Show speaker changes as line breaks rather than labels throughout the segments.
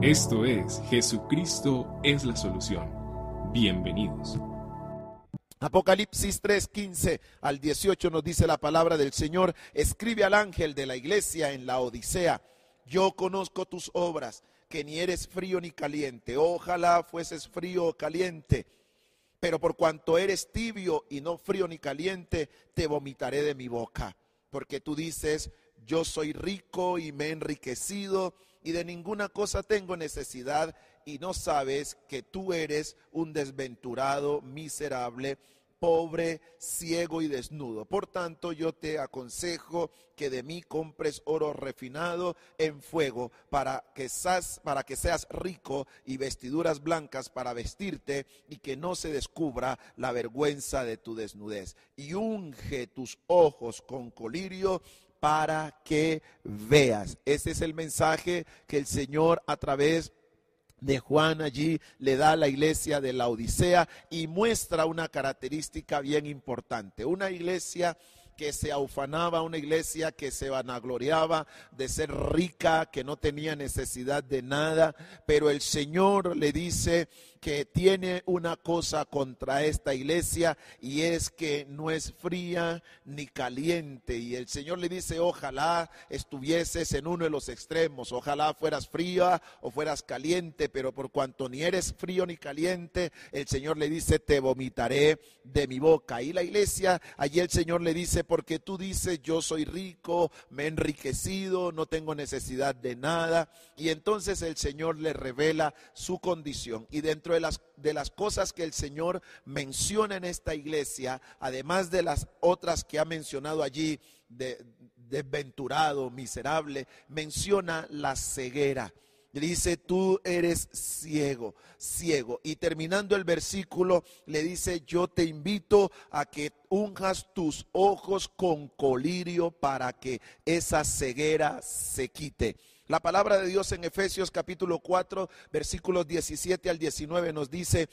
Esto es Jesucristo es la solución. Bienvenidos.
Apocalipsis 3, 15 al 18 nos dice la palabra del Señor. Escribe al ángel de la iglesia en la Odisea. Yo conozco tus obras, que ni eres frío ni caliente. Ojalá fueses frío o caliente. Pero por cuanto eres tibio y no frío ni caliente, te vomitaré de mi boca. Porque tú dices, yo soy rico y me he enriquecido y de ninguna cosa tengo necesidad y no sabes que tú eres un desventurado, miserable, pobre, ciego y desnudo. Por tanto, yo te aconsejo que de mí compres oro refinado en fuego para que, seas, seas rico y vestiduras blancas para vestirte y que no se descubra la vergüenza de tu desnudez. Y unge tus ojos con colirio para que veas. Ese es el mensaje que el Señor a través de Juan allí le da a la iglesia de la Odisea y muestra una característica bien importante. Una iglesia que se aufanaba, una iglesia que se vanagloriaba de ser rica, que no tenía necesidad de nada, pero el Señor le dice, que tiene una cosa contra esta iglesia y es que no es fría ni caliente. Y el Señor le dice, ojalá estuvieses en uno de los extremos, ojalá fueras fría o fueras caliente, pero por cuanto ni eres frío ni caliente, el Señor le dice, te vomitaré de mi boca. Y la iglesia, allí el Señor le dice, porque tú dices, yo soy rico, me he enriquecido, no tengo necesidad de nada. Y entonces el Señor le revela su condición. Y dentro de las, de las cosas que el Señor menciona en esta iglesia, además de las otras que ha mencionado allí, de, desventurado, miserable, menciona la ceguera. Dice, tú eres ciego, ciego. Y terminando el versículo, le dice, yo te invito a que unjas tus ojos con colirio para que esa ceguera se quite. La palabra de Dios en Efesios capítulo 4, versículos 17 al 19 nos dice,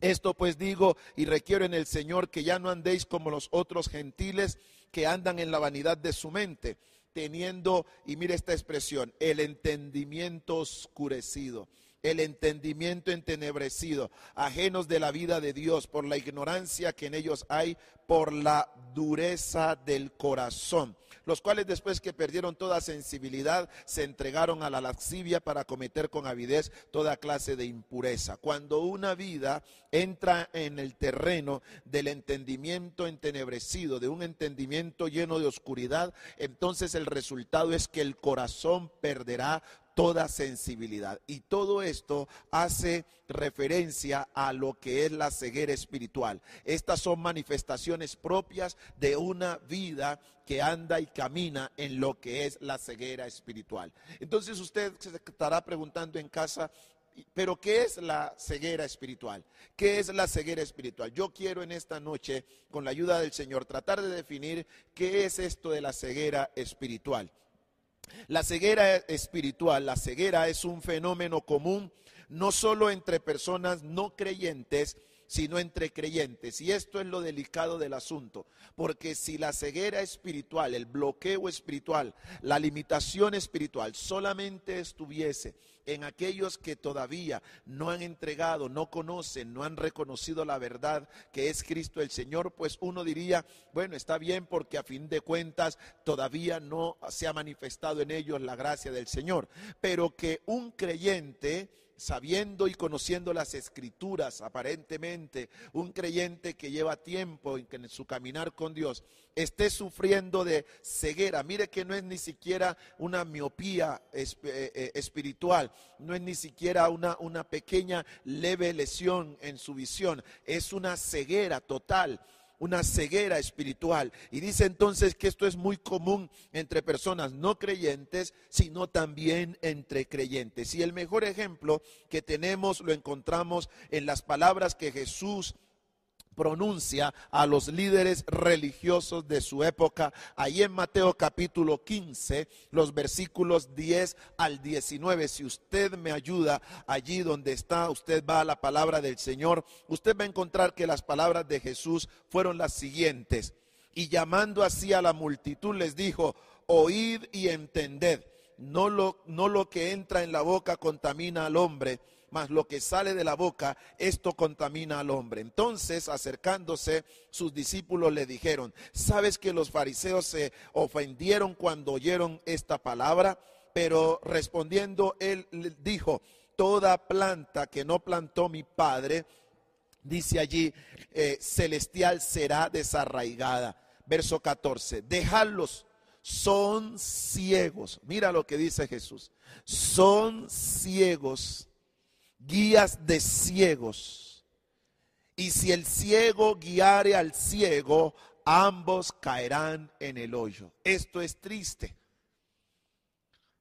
esto pues digo y requiero en el Señor que ya no andéis como los otros gentiles que andan en la vanidad de su mente, teniendo, y mire esta expresión, el entendimiento oscurecido el entendimiento entenebrecido, ajenos de la vida de Dios por la ignorancia que en ellos hay, por la dureza del corazón los cuales después que perdieron toda sensibilidad se entregaron a la lascivia para cometer con avidez toda clase de impureza. Cuando una vida entra en el terreno del entendimiento entenebrecido, de un entendimiento lleno de oscuridad, entonces el resultado es que el corazón perderá toda sensibilidad. Y todo esto hace referencia a lo que es la ceguera espiritual. Estas son manifestaciones propias de una vida que anda y camina en lo que es la ceguera espiritual. Entonces usted se estará preguntando en casa, pero ¿qué es la ceguera espiritual? ¿Qué es la ceguera espiritual? Yo quiero en esta noche, con la ayuda del Señor, tratar de definir qué es esto de la ceguera espiritual. La ceguera espiritual, la ceguera es un fenómeno común no solo entre personas no creyentes, sino entre creyentes. Y esto es lo delicado del asunto, porque si la ceguera espiritual, el bloqueo espiritual, la limitación espiritual solamente estuviese en aquellos que todavía no han entregado, no conocen, no han reconocido la verdad que es Cristo el Señor, pues uno diría, bueno, está bien porque a fin de cuentas todavía no se ha manifestado en ellos la gracia del Señor, pero que un creyente sabiendo y conociendo las escrituras, aparentemente, un creyente que lleva tiempo en, su caminar con Dios, esté sufriendo de ceguera. Mire que no es ni siquiera una miopía eh, eh, espiritual, no es ni siquiera una, una pequeña leve lesión en su visión, es una ceguera total una ceguera espiritual. Y dice entonces que esto es muy común entre personas no creyentes, sino también entre creyentes. Y el mejor ejemplo que tenemos lo encontramos en las palabras que Jesús pronuncia a los líderes religiosos de su época. Ahí en Mateo capítulo 15, los versículos 10 al 19. Si usted me ayuda allí donde está, usted va a la palabra del Señor, usted va a encontrar que las palabras de Jesús fueron las siguientes. Y llamando así a la multitud les dijo, oíd y entended. no lo, no lo que entra en la boca contamina al hombre, mas lo que sale de la boca, esto contamina al hombre. Entonces, acercándose, sus discípulos le dijeron, ¿sabes que los fariseos se ofendieron cuando oyeron esta palabra? Pero respondiendo, él dijo, toda planta que no plantó mi padre, dice allí, eh, celestial será desarraigada. Verso 14, dejadlos, son ciegos. Mira lo que dice Jesús, son ciegos guías de ciegos. Y si el ciego guiare al ciego, ambos caerán en el hoyo. Esto es triste.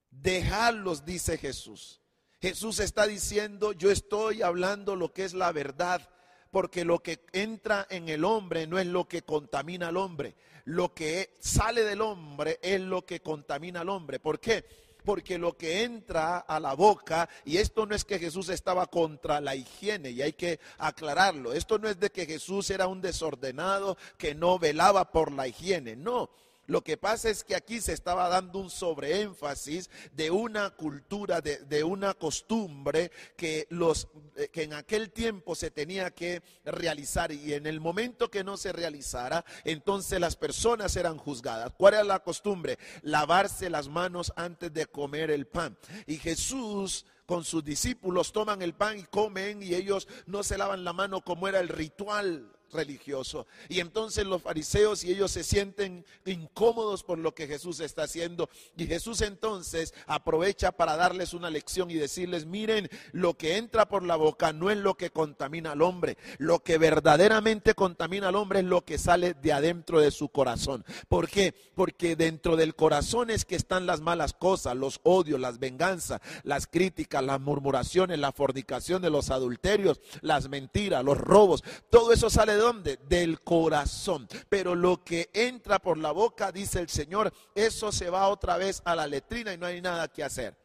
Dejarlos, dice Jesús. Jesús está diciendo, yo estoy hablando lo que es la verdad, porque lo que entra en el hombre no es lo que contamina al hombre, lo que sale del hombre es lo que contamina al hombre. ¿Por qué? Porque lo que entra a la boca, y esto no es que Jesús estaba contra la higiene, y hay que aclararlo, esto no es de que Jesús era un desordenado que no velaba por la higiene, no. Lo que pasa es que aquí se estaba dando un sobreénfasis de una cultura, de, una costumbre que, los, eh, que en aquel tiempo se tenía que realizar y en el momento que no se realizara, entonces las personas eran juzgadas. ¿Cuál era la costumbre? Lavarse las manos antes de comer el pan. Y Jesús con sus discípulos toman el pan y comen y ellos no se lavan la mano como era el ritual religioso. Y entonces los fariseos y ellos se sienten incómodos por lo que Jesús está haciendo. Y Jesús entonces aprovecha para darles una lección y decirles, miren, lo que entra por la boca no es lo que contamina al hombre. Lo que verdaderamente contamina al hombre es lo que sale de adentro de su corazón. ¿Por qué? Porque dentro del corazón es que están las malas cosas, los odios, las venganzas, las críticas, las murmuraciones, la fornicación de los adulterios, las mentiras, los robos. Todo eso sale de dónde? Del corazón. Pero lo que entra por la boca, dice el Señor, eso se va otra vez a la letrina y no hay nada que hacer.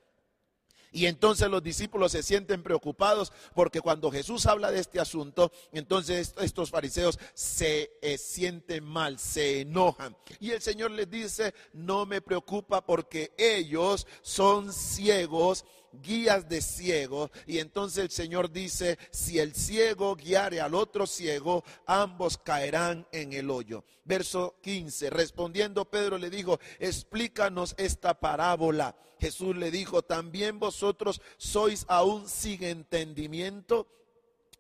Y entonces los discípulos se sienten preocupados porque cuando Jesús habla de este asunto, entonces estos fariseos se eh, sienten mal, se enojan. Y el Señor les dice, no me preocupa porque ellos son ciegos guías de ciegos. Y entonces el Señor dice, si el ciego guiare al otro ciego, ambos caerán en el hoyo. Verso 15, respondiendo Pedro le dijo, explícanos esta parábola. Jesús le dijo, también vosotros sois aún sin entendimiento.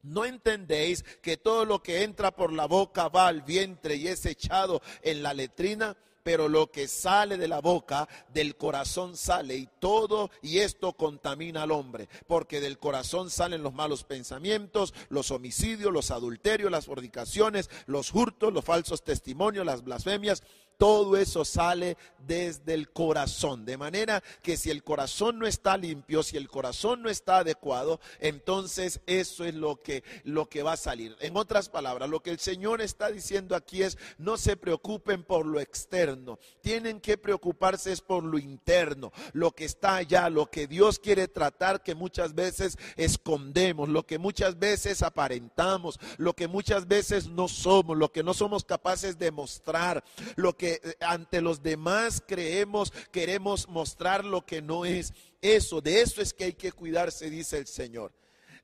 ¿No entendéis que todo lo que entra por la boca va al vientre y es echado en la letrina? Pero lo que sale de la boca, del corazón sale y todo, y esto contamina al hombre, porque del corazón salen los malos pensamientos, los homicidios, los adulterios, las fornicaciones, los hurtos, los falsos testimonios, las blasfemias, todo eso sale desde el corazón. De manera que si el corazón no está limpio, si el corazón no está adecuado, entonces eso es lo que, lo que va a salir. En otras palabras, lo que el Señor está diciendo aquí es, no se preocupen por lo externo, tienen que preocuparse es por lo interno, lo que está allá, lo que Dios quiere tratar que muchas veces escondemos, lo que muchas veces aparentamos, lo que muchas veces no somos, lo que no somos capaces de mostrar, lo que eh, ante los demás creemos, queremos mostrar lo que no es. Eso, de eso es que hay que cuidarse, dice el Señor.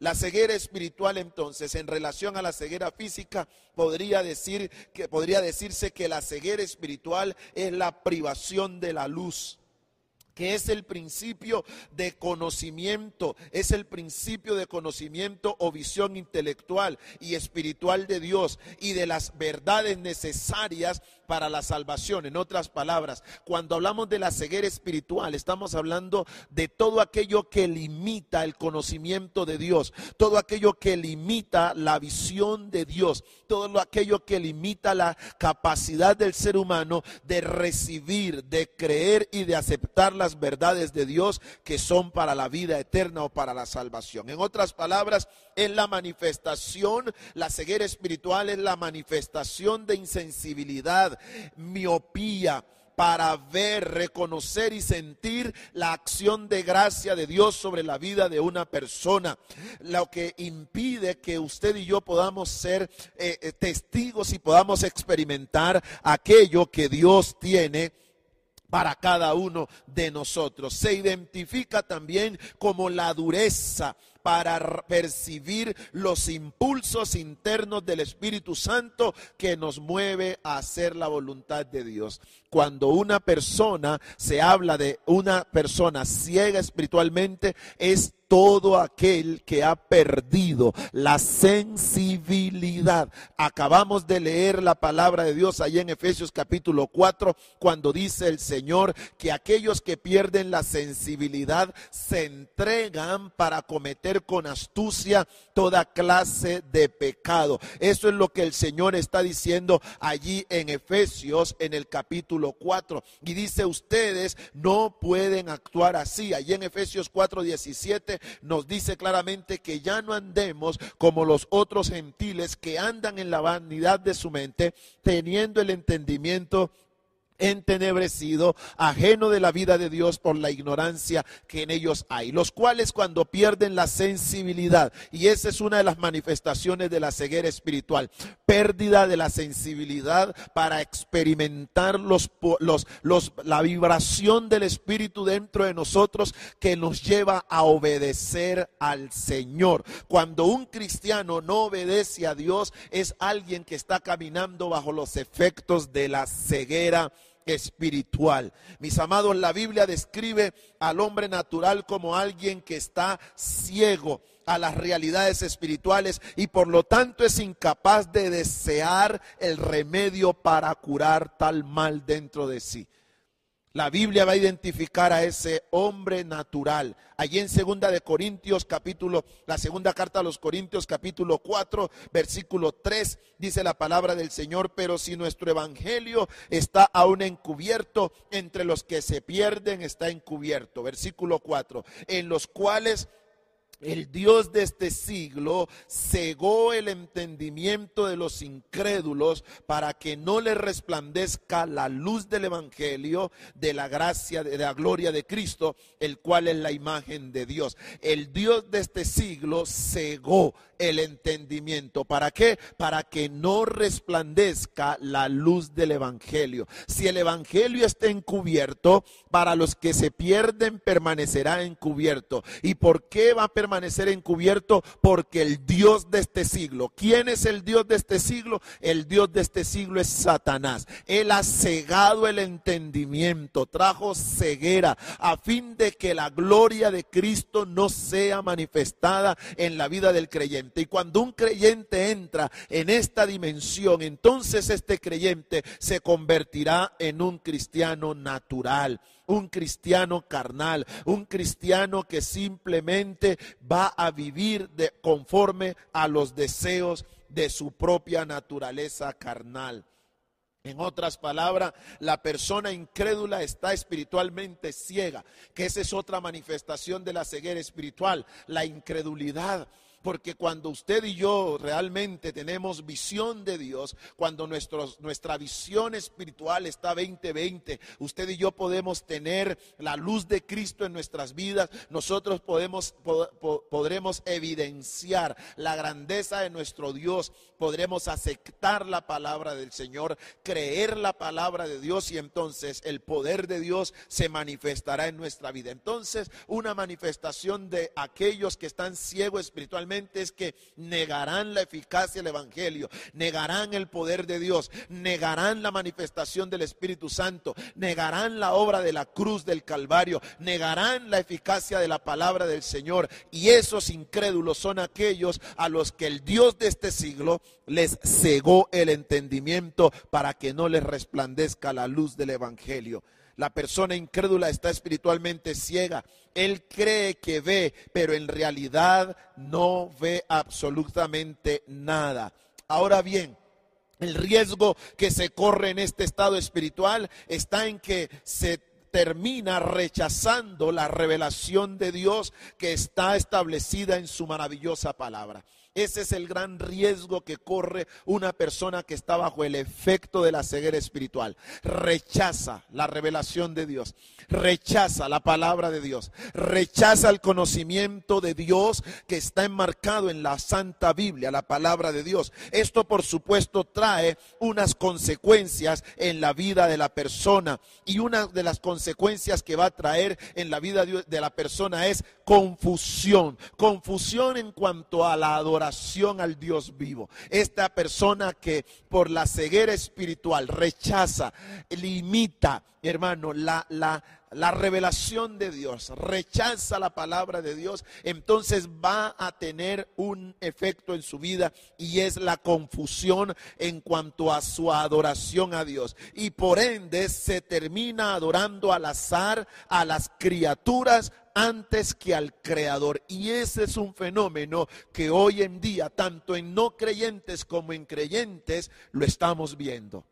La ceguera espiritual entonces, en relación a la ceguera física, podría decir que podría decirse que la ceguera espiritual es la privación de la luz que es el principio de conocimiento, es el principio de conocimiento o visión intelectual y espiritual de Dios y de las verdades necesarias para la salvación. En otras palabras, cuando hablamos de la ceguera espiritual, estamos hablando de todo aquello que limita el conocimiento de Dios, todo aquello que limita la visión de Dios, todo aquello que limita la capacidad del ser humano de recibir, de creer y de aceptar las verdades de Dios que son para la vida eterna o para la salvación. En otras palabras, es la manifestación, la ceguera espiritual es la manifestación de insensibilidad, miopía para ver, reconocer y sentir la acción de gracia de Dios sobre la vida de una persona. Lo que impide que usted y yo podamos ser eh, eh, testigos y podamos experimentar aquello que Dios tiene para cada uno de nosotros. Se identifica también como la dureza para percibir los impulsos internos del Espíritu Santo que nos mueve a hacer la voluntad de Dios. Cuando una persona se habla de una persona ciega espiritualmente, es todo aquel que ha perdido la sensibilidad. Acabamos de leer la palabra de Dios allá en Efesios capítulo 4, cuando dice el Señor que aquellos que pierden la sensibilidad se entregan para cometer con astucia toda clase de pecado. Eso es lo que el Señor está diciendo allí en Efesios en el capítulo 4. Y dice, ustedes no pueden actuar así. Allí en Efesios 4, 17 nos dice claramente que ya no andemos como los otros gentiles que andan en la vanidad de su mente, teniendo el entendimiento entenebrecido, ajeno de la vida de Dios por la ignorancia que en ellos hay, los cuales cuando pierden la sensibilidad, y esa es una de las manifestaciones de la ceguera espiritual, pérdida de la sensibilidad para experimentar los, los, los, la vibración del Espíritu dentro de nosotros que nos lleva a obedecer al Señor. Cuando un cristiano no obedece a Dios, es alguien que está caminando bajo los efectos de la ceguera espiritual. Mis amados, la Biblia describe al hombre natural como alguien que está ciego a las realidades espirituales y por lo tanto es incapaz de desear el remedio para curar tal mal dentro de sí. La Biblia va a identificar a ese hombre natural. Allí en segunda de Corintios capítulo, la segunda carta a los Corintios capítulo 4, versículo 3, dice la palabra del Señor, pero si nuestro evangelio está aún encubierto, entre los que se pierden está encubierto. Versículo 4, en los cuales el Dios de este siglo cegó el entendimiento de los incrédulos para que no le resplandezca la luz del Evangelio de la gracia, de la gloria de Cristo, el cual es la imagen de Dios. El Dios de este siglo cegó el entendimiento. ¿Para qué? Para que no resplandezca la luz del Evangelio. Si el Evangelio está encubierto, para los que se pierden permanecerá encubierto. ¿Y por qué va a permanecer encubierto? Porque el Dios de este siglo, ¿quién es el Dios de este siglo? El Dios de este siglo es Satanás. Él ha cegado el entendimiento, trajo ceguera a fin de que la gloria de Cristo no sea manifestada en la vida del creyente. Y cuando un creyente entra en esta dimensión, entonces este creyente se convertirá en un cristiano natural un cristiano carnal, un cristiano que simplemente va a vivir de, conforme a los deseos de su propia naturaleza carnal. En otras palabras, la persona incrédula está espiritualmente ciega, que esa es otra manifestación de la ceguera espiritual, la incredulidad. Porque cuando usted y yo realmente tenemos visión de Dios, cuando nuestra visión espiritual está 2020, usted y yo podemos tener la luz de Cristo en nuestras vidas, nosotros podemos, podremos evidenciar la grandeza de nuestro Dios, podremos aceptar la palabra del Señor, creer la palabra de Dios y entonces el poder de Dios se manifestará en nuestra vida. Entonces, una manifestación de aquellos que están ciegos espiritualmente, es que negarán la eficacia del Evangelio, negarán el poder de Dios, negarán la manifestación del Espíritu Santo, negarán la obra de la cruz del Calvario, negarán la eficacia de la palabra del Señor. Y esos incrédulos son aquellos a los que el Dios de este siglo les cegó el entendimiento para que no les resplandezca la luz del Evangelio. La persona incrédula está espiritualmente ciega. Él cree que ve, pero en realidad no ve absolutamente nada. Ahora bien, el riesgo que se corre en este estado espiritual está en que se termina rechazando la revelación de Dios que está establecida en su maravillosa palabra. Ese es el gran riesgo que corre una persona que está bajo el efecto de la ceguera espiritual. Rechaza la revelación de Dios, rechaza la palabra de Dios, rechaza el conocimiento de Dios que está enmarcado en la Santa Biblia, la palabra de Dios. Esto por supuesto trae unas consecuencias en la vida de la persona. Y una de las consecuencias que va a traer en la vida de la persona es confusión, confusión en cuanto a la adoración al Dios vivo. Esta persona que por la ceguera espiritual rechaza, limita, hermano, la, la, la revelación de Dios, rechaza la palabra de Dios, entonces va a tener un efecto en su vida y es la confusión en cuanto a su adoración a Dios. Y por ende se termina adorando al azar, a las criaturas, antes que al Creador. Y ese es un fenómeno que hoy en día, tanto en no creyentes como en creyentes, lo estamos viendo.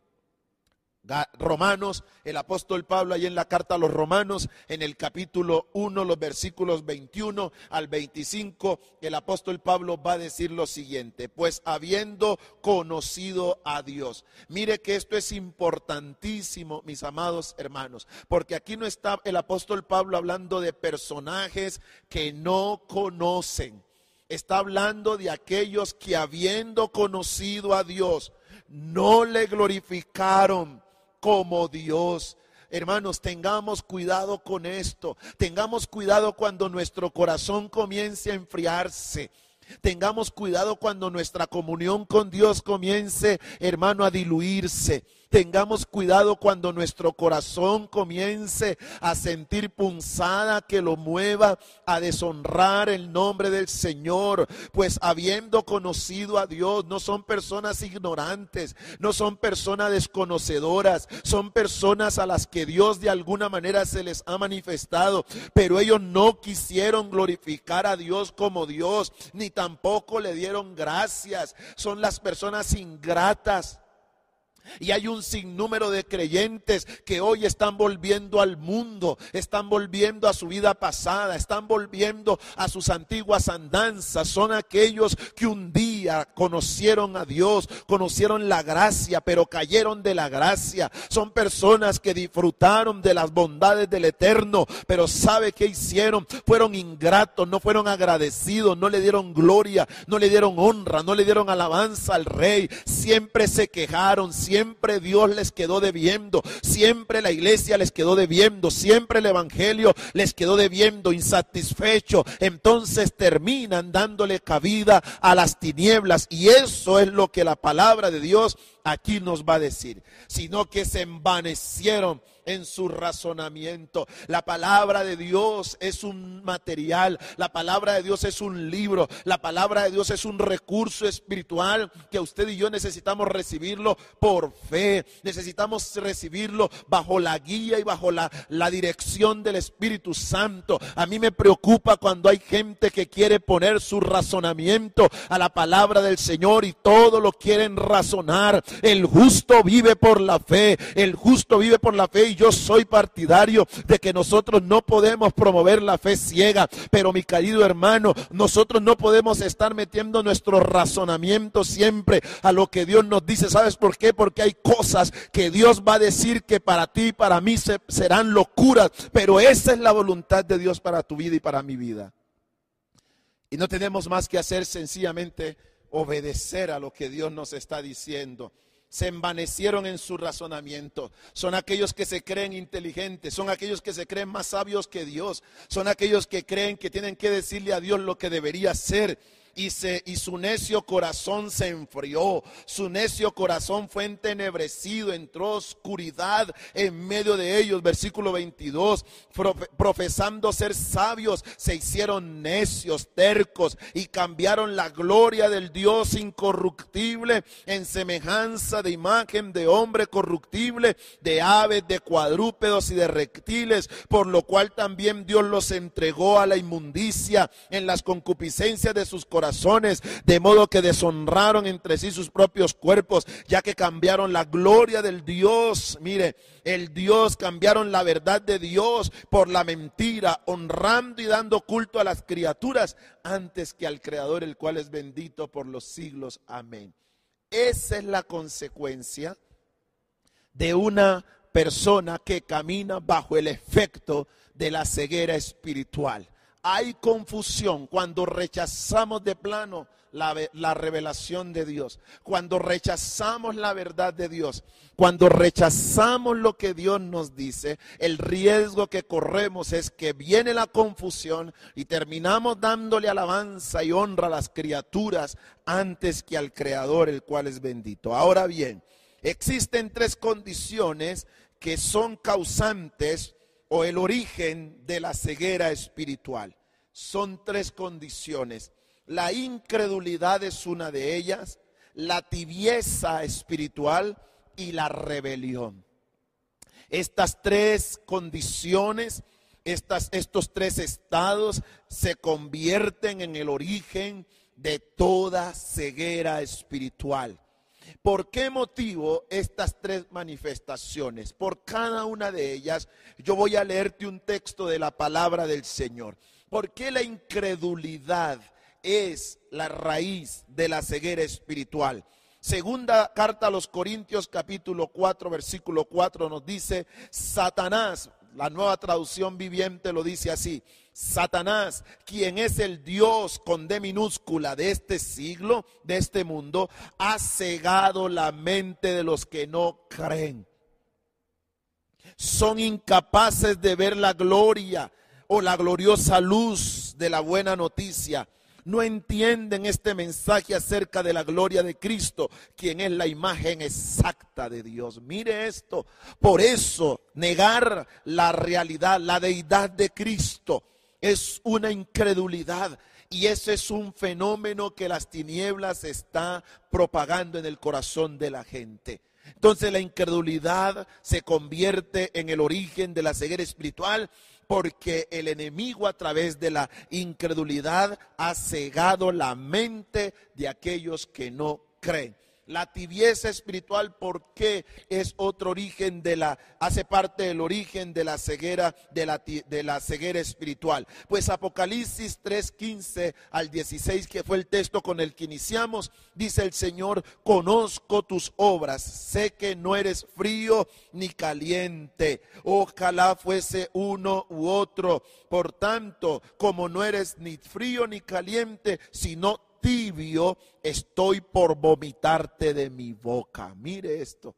Romanos, el apóstol Pablo ahí en la carta a los Romanos, en el capítulo 1, los versículos 21 al 25, el apóstol Pablo va a decir lo siguiente, pues habiendo conocido a Dios. Mire que esto es importantísimo, mis amados hermanos, porque aquí no está el apóstol Pablo hablando de personajes que no conocen. Está hablando de aquellos que habiendo conocido a Dios, no le glorificaron como Dios. Hermanos, tengamos cuidado con esto. Tengamos cuidado cuando nuestro corazón comience a enfriarse. Tengamos cuidado cuando nuestra comunión con Dios comience, hermano, a diluirse. Tengamos cuidado cuando nuestro corazón comience a sentir punzada que lo mueva a deshonrar el nombre del Señor. Pues habiendo conocido a Dios, no son personas ignorantes, no son personas desconocedoras, son personas a las que Dios de alguna manera se les ha manifestado, pero ellos no quisieron glorificar a Dios como Dios, ni tampoco le dieron gracias. Son las personas ingratas y hay un sinnúmero de creyentes que hoy están volviendo al mundo, están volviendo a su vida pasada, están volviendo a sus antiguas andanzas. Son aquellos que un día conocieron a Dios, conocieron la gracia, pero cayeron de la gracia. Son personas que disfrutaron de las bondades del Eterno, pero ¿sabe qué hicieron? Fueron ingratos, no fueron agradecidos, no le dieron gloria, no le dieron honra, no le dieron alabanza al Rey. Siempre se quejaron, siempre siempre Dios les quedó debiendo, siempre la iglesia les quedó debiendo, siempre el Evangelio les quedó debiendo, insatisfecho. Entonces terminan dándole cabida a las tinieblas y eso es lo que la palabra de Dios aquí nos va a decir, sino que se envanecieron en su razonamiento. La palabra de Dios es un material, la palabra de Dios es un libro, la palabra de Dios es un recurso espiritual que usted y yo necesitamos recibirlo por fe, necesitamos recibirlo bajo la guía y bajo la, la dirección del Espíritu Santo. A mí me preocupa cuando hay gente que quiere poner su razonamiento a la palabra del Señor y todo lo quieren razonar. El justo vive por la fe, el justo vive por la fe yo soy partidario de que nosotros no podemos promover la fe ciega, pero mi querido hermano, nosotros no podemos estar metiendo nuestro razonamiento siempre a lo que Dios nos dice. ¿Sabes por qué? Porque hay cosas que Dios va a decir que para ti y para mí serán locuras, pero esa es la voluntad de Dios para tu vida y para mi vida. Y no tenemos más que hacer sencillamente obedecer a lo que Dios nos está diciendo se envanecieron en su razonamiento. Son aquellos que se creen inteligentes, son aquellos que se creen más sabios que Dios, son aquellos que creen que tienen que decirle a Dios lo que debería ser y, y su necio corazón se enfrió, su necio corazón fue entenebrecido, entró oscuridad en medio de ellos. Versículo 22, profesando ser sabios, se hicieron necios, tercos y cambiaron la gloria del Dios incorruptible en semejanza de imagen de hombre corruptible, de aves, de cuadrúpedos y de reptiles, por lo cual también Dios los entregó a la inmundicia en las concupiscencias de sus corazones de modo que deshonraron entre sí sus propios cuerpos, ya que cambiaron la gloria del Dios. Mire, el Dios cambiaron la verdad de Dios por la mentira, honrando y dando culto a las criaturas antes que al Creador, el cual es bendito por los siglos. Amén. Esa es la consecuencia de una persona que camina bajo el efecto de la ceguera espiritual. Hay confusión cuando rechazamos de plano la, revelación de Dios, cuando rechazamos la verdad de Dios, cuando rechazamos lo que Dios nos dice, el riesgo que corremos es que viene la confusión y terminamos dándole alabanza y honra a las criaturas antes que al Creador, el cual es bendito. Ahora bien, existen tres condiciones que son causantes o el origen de la ceguera espiritual. Son tres condiciones. La incredulidad es una de ellas, la tibieza espiritual y la rebelión. Estas tres condiciones, estas, estos tres estados se convierten en el origen de toda ceguera espiritual. ¿Por qué motivo estas tres manifestaciones? Por cada una de ellas yo voy a leerte un texto de la palabra del Señor. ¿Por qué la incredulidad es la raíz de la ceguera espiritual? Segunda carta a los Corintios capítulo 4 versículo 4 nos dice, Satanás, la nueva traducción viviente lo dice así, Satanás, quien es el Dios con D minúscula de este siglo, de este mundo, ha cegado la mente de los que no creen. Son incapaces de ver la gloria o la gloriosa luz de la buena noticia no entienden este mensaje acerca de la gloria de Cristo, quien es la imagen exacta de Dios. Mire esto. Por eso, negar la realidad, la deidad de Cristo, es una incredulidad. Y ese es un fenómeno que las tinieblas está propagando en el corazón de la gente. Entonces la incredulidad se convierte en el origen de la ceguera espiritual porque el enemigo a través de la incredulidad ha cegado la mente de aquellos que no creen. La tibieza espiritual, ¿por qué es otro origen de la, hace parte del origen de la ceguera, de la, de la ceguera espiritual? Pues Apocalipsis 3:15 al 16, que fue el texto con el que iniciamos, dice el Señor, conozco tus obras, sé que no eres frío ni caliente. Ojalá fuese uno u otro. Por tanto, como no eres ni frío ni caliente, sino tibio, estoy por vomitarte de mi boca. Mire esto.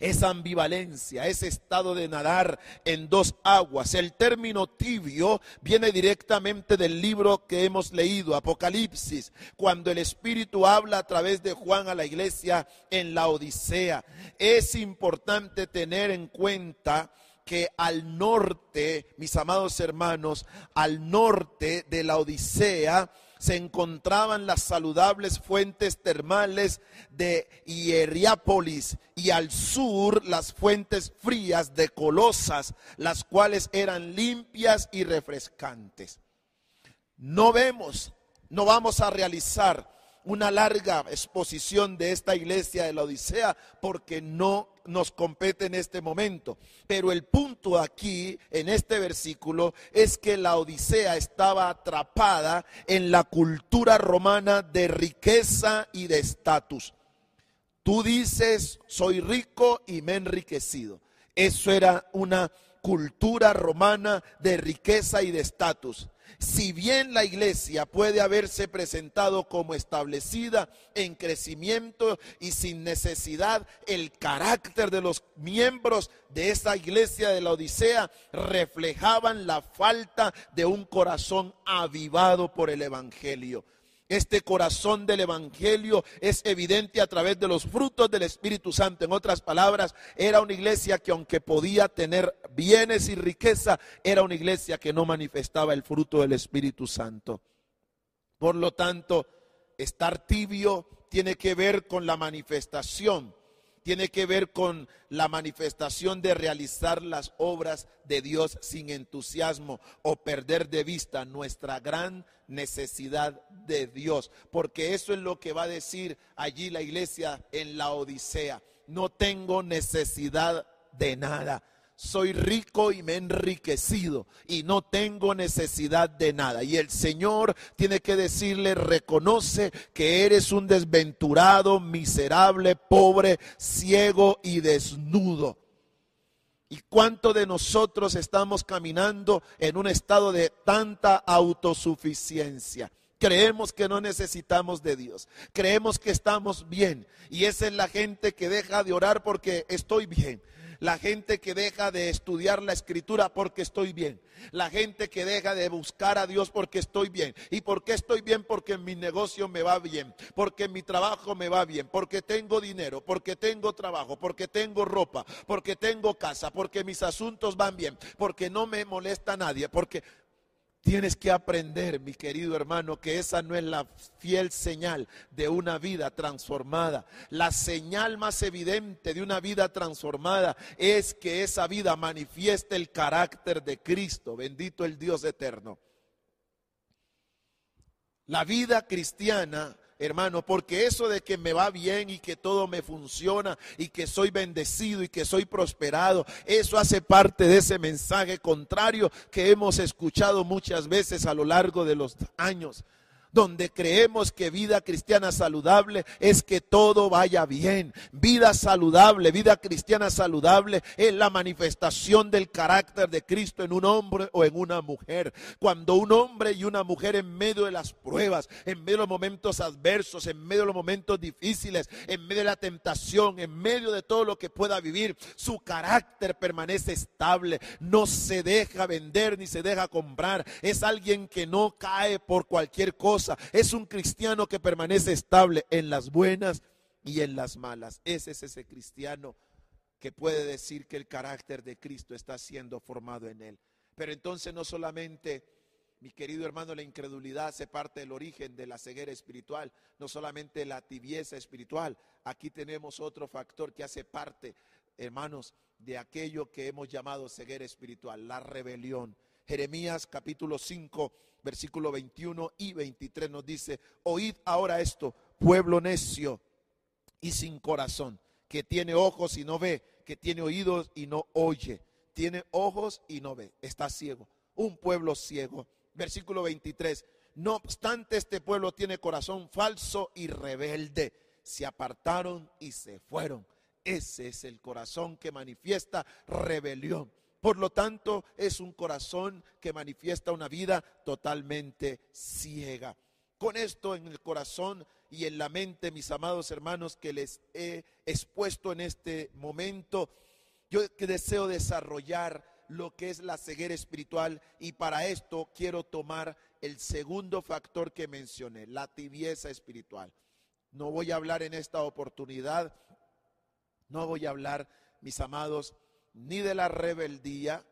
Esa ambivalencia, ese estado de nadar en dos aguas. El término tibio viene directamente del libro que hemos leído, Apocalipsis, cuando el Espíritu habla a través de Juan a la iglesia en la Odisea. Es importante tener en cuenta que al norte, mis amados hermanos, al norte de la Odisea, se encontraban las saludables fuentes termales de Hieriápolis y al sur las fuentes frías de Colosas, las cuales eran limpias y refrescantes. No vemos, no vamos a realizar una larga exposición de esta iglesia de la Odisea porque no nos compete en este momento. Pero el punto aquí, en este versículo, es que la Odisea estaba atrapada en la cultura romana de riqueza y de estatus. Tú dices, soy rico y me he enriquecido. Eso era una cultura romana de riqueza y de estatus si bien la iglesia puede haberse presentado como establecida en crecimiento y sin necesidad, el carácter de los miembros de esa iglesia de la Odisea reflejaban la falta de un corazón avivado por el Evangelio. Este corazón del Evangelio es evidente a través de los frutos del Espíritu Santo. En otras palabras, era una iglesia que aunque podía tener bienes y riqueza, era una iglesia que no manifestaba el fruto del Espíritu Santo. Por lo tanto, estar tibio tiene que ver con la manifestación tiene que ver con la manifestación de realizar las obras de Dios sin entusiasmo o perder de vista nuestra gran necesidad de Dios, porque eso es lo que va a decir allí la iglesia en la Odisea. No tengo necesidad de nada soy rico y me he enriquecido y no tengo necesidad de nada. Y el Señor tiene que decirle, reconoce que eres un desventurado, miserable, pobre, ciego y desnudo. ¿Y cuánto de nosotros estamos caminando en un estado de tanta autosuficiencia? Creemos que no necesitamos de Dios. Creemos que estamos bien. Y esa es la gente que deja de orar porque estoy bien la gente que deja de estudiar la escritura porque estoy bien, la gente que deja de buscar a Dios porque estoy bien. ¿Y por qué estoy bien? Porque mi negocio me va bien, porque mi trabajo me va bien, porque tengo dinero, porque tengo trabajo, porque tengo ropa, porque tengo casa, porque mis asuntos van bien, porque no me molesta nadie, porque Tienes que aprender, mi querido hermano, que esa no es la fiel señal de una vida transformada. La señal más evidente de una vida transformada es que esa vida manifieste el carácter de Cristo. Bendito el Dios eterno. La vida cristiana hermano, porque eso de que me va bien y que todo me funciona y que soy bendecido y que soy prosperado, eso hace parte de ese mensaje contrario que hemos escuchado muchas veces a lo largo de los años donde creemos que vida cristiana saludable es que todo vaya bien. Vida saludable, vida cristiana saludable es la manifestación del carácter de Cristo en un hombre o en una mujer. Cuando un hombre y una mujer en medio de las pruebas, en medio de los momentos adversos, en medio de los momentos difíciles, en medio de la tentación, en medio de todo lo que pueda vivir, su carácter permanece estable, no se deja vender ni se deja comprar. Es alguien que no cae por cualquier cosa es un cristiano que permanece estable en las buenas y en las malas. Ese es ese cristiano que puede decir que el carácter de Cristo está siendo formado en él. Pero entonces no solamente, mi querido hermano, la incredulidad hace parte del origen de la ceguera espiritual, no solamente la tibieza espiritual, aquí tenemos otro factor que hace parte, hermanos, de aquello que hemos llamado ceguera espiritual, la rebelión. Jeremías capítulo 5 versículo 21 y 23 nos dice, oíd ahora esto, pueblo necio y sin corazón, que tiene ojos y no ve, que tiene oídos y no oye, tiene ojos y no ve, está ciego, un pueblo ciego. Versículo 23, no obstante este pueblo tiene corazón falso y rebelde, se apartaron y se fueron. Ese es el corazón que manifiesta rebelión. Por lo tanto, es un corazón que manifiesta una vida totalmente ciega. Con esto en el corazón y en la mente, mis amados hermanos, que les he expuesto en este momento, yo deseo desarrollar lo que es la ceguera espiritual y para esto quiero tomar el segundo factor que mencioné, la tibieza espiritual. No voy a hablar en esta oportunidad, no voy a hablar, mis amados, ni de la rebeldía,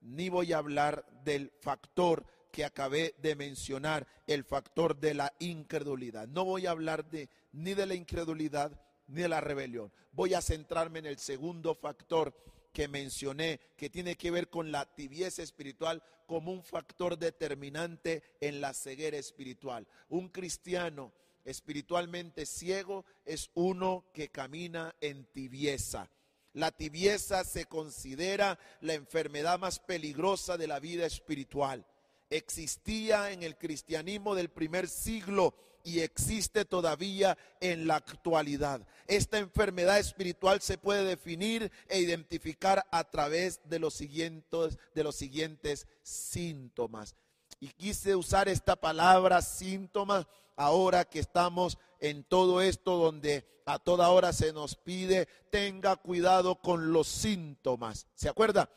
ni voy a hablar del factor que acabé de mencionar, el factor de la incredulidad. No voy a hablar de ni de la incredulidad ni de la rebelión. Voy a centrarme en el segundo factor que mencioné, que tiene que ver con la tibieza espiritual como un factor determinante en la ceguera espiritual. Un cristiano espiritualmente ciego es uno que camina en tibieza. La tibieza se considera la enfermedad más peligrosa de la vida espiritual. Existía en el cristianismo del primer siglo y existe todavía en la actualidad. Esta enfermedad espiritual se puede definir e identificar a través de los siguientes, de los siguientes síntomas. Y quise usar esta palabra síntomas ahora que estamos en todo esto donde a toda hora se nos pide, tenga cuidado con los síntomas. ¿Se acuerda?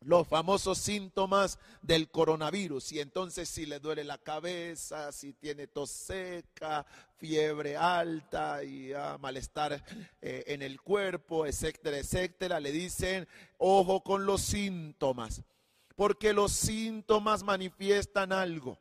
Los famosos síntomas del coronavirus. Y entonces si le duele la cabeza, si tiene tos seca, fiebre alta y ah, malestar eh, en el cuerpo, etcétera, etcétera, le dicen, ojo con los síntomas. Porque los síntomas manifiestan algo.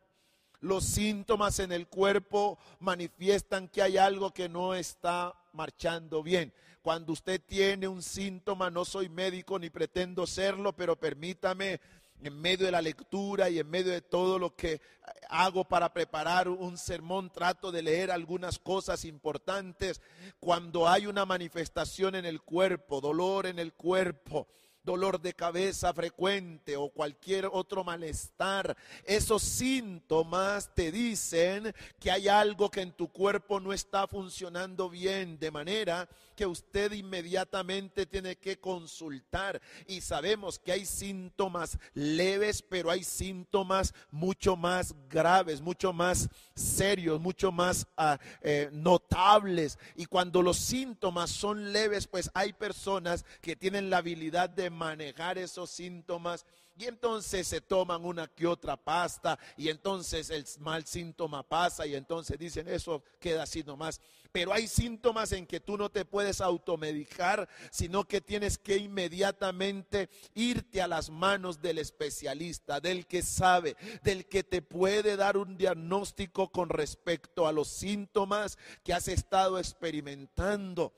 Los síntomas en el cuerpo manifiestan que hay algo que no está marchando bien. Cuando usted tiene un síntoma, no soy médico ni pretendo serlo, pero permítame en medio de la lectura y en medio de todo lo que hago para preparar un sermón, trato de leer algunas cosas importantes. Cuando hay una manifestación en el cuerpo, dolor en el cuerpo, dolor de cabeza frecuente o cualquier otro malestar, esos síntomas te dicen que hay algo que en tu cuerpo no está funcionando bien, de manera que usted inmediatamente tiene que consultar. Y sabemos que hay síntomas leves, pero hay síntomas mucho más graves, mucho más serios, mucho más ah, eh, notables. Y cuando los síntomas son leves, pues hay personas que tienen la habilidad de manejar esos síntomas y entonces se toman una que otra pasta y entonces el mal síntoma pasa y entonces dicen eso queda así nomás. Pero hay síntomas en que tú no te puedes automedicar, sino que tienes que inmediatamente irte a las manos del especialista, del que sabe, del que te puede dar un diagnóstico con respecto a los síntomas que has estado experimentando.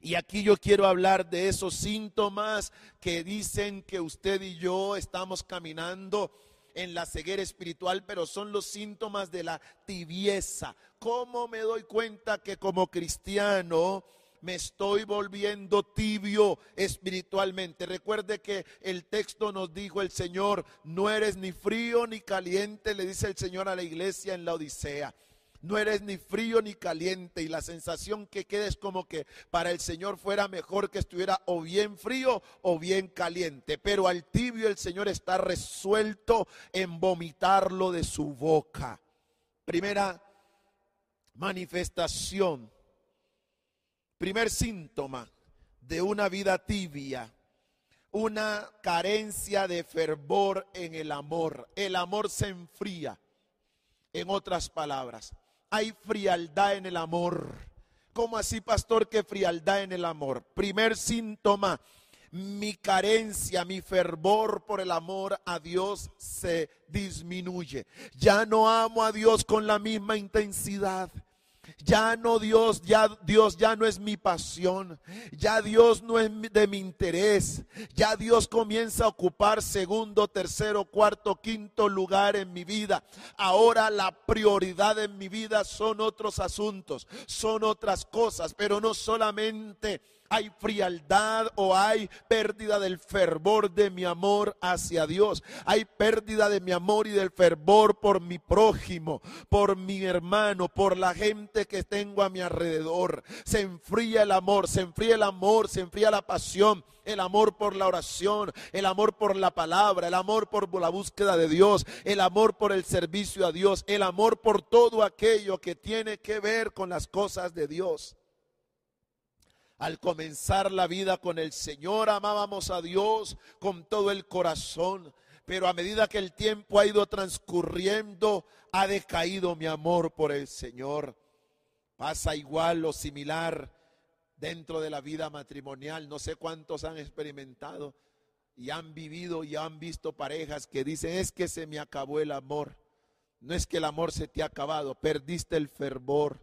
Y aquí yo quiero hablar de esos síntomas que dicen que usted y yo estamos caminando en la ceguera espiritual, pero son los síntomas de la tibieza. ¿Cómo me doy cuenta que como cristiano me estoy volviendo tibio espiritualmente. Recuerde que el texto nos dijo el Señor, no eres ni frío ni caliente, le dice el Señor a la iglesia en la Odisea no eres ni frío ni caliente y la sensación que queda es como que para el Señor fuera mejor que estuviera o bien frío o bien caliente, pero al tibio el Señor está resuelto en vomitarlo de su boca. Primera manifestación, primer síntoma de una vida tibia una carencia de fervor en el amor. El amor se enfría. En otras palabras, hay frialdad en el amor. ¿Cómo así, pastor, que frialdad en el amor? Primer síntoma, mi carencia, mi fervor por el amor a Dios se disminuye. Ya no amo a Dios con la misma intensidad. Ya no Dios, ya Dios ya no es mi pasión. Ya Dios no es de mi interés. Ya Dios comienza a ocupar segundo, tercero, cuarto, quinto lugar en mi vida. Ahora la prioridad en mi vida son otros asuntos, son otras cosas, pero no solamente hay frialdad o hay pérdida del fervor de mi amor hacia Dios. Hay pérdida de mi amor y del fervor por mi prójimo, por mi hermano, por la gente que tengo a mi alrededor. Se enfría el amor, se enfría el amor, se enfría la pasión el amor por la oración, el amor por la palabra, el amor por la búsqueda de Dios, el amor por el servicio a Dios, el amor por todo aquello que tiene que ver con las cosas de Dios. Al comenzar la vida con el Señor amábamos a Dios con todo el corazón, pero a medida que el tiempo ha ido transcurriendo, ha decaído mi amor por el Señor. Pasa igual o similar dentro de la vida matrimonial. No sé cuántos han experimentado y han vivido y han visto parejas que dicen, es que se me acabó el amor. No es que el amor se te ha acabado, perdiste el fervor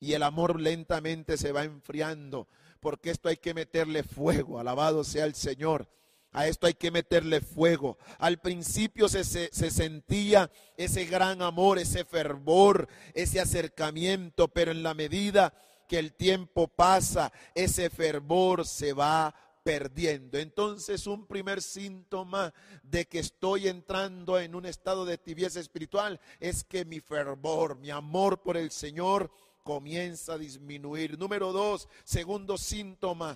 y el amor lentamente se va enfriando porque esto hay que meterle fuego, alabado sea el Señor. A esto hay que meterle fuego. Al principio se, se, sentía ese gran amor, ese fervor, ese acercamiento, pero en la medida que el tiempo pasa, ese fervor se va perdiendo. Entonces un primer síntoma de que estoy entrando en un estado de tibieza espiritual es que mi fervor, mi amor por el Señor comienza a disminuir. Número dos, segundo síntoma,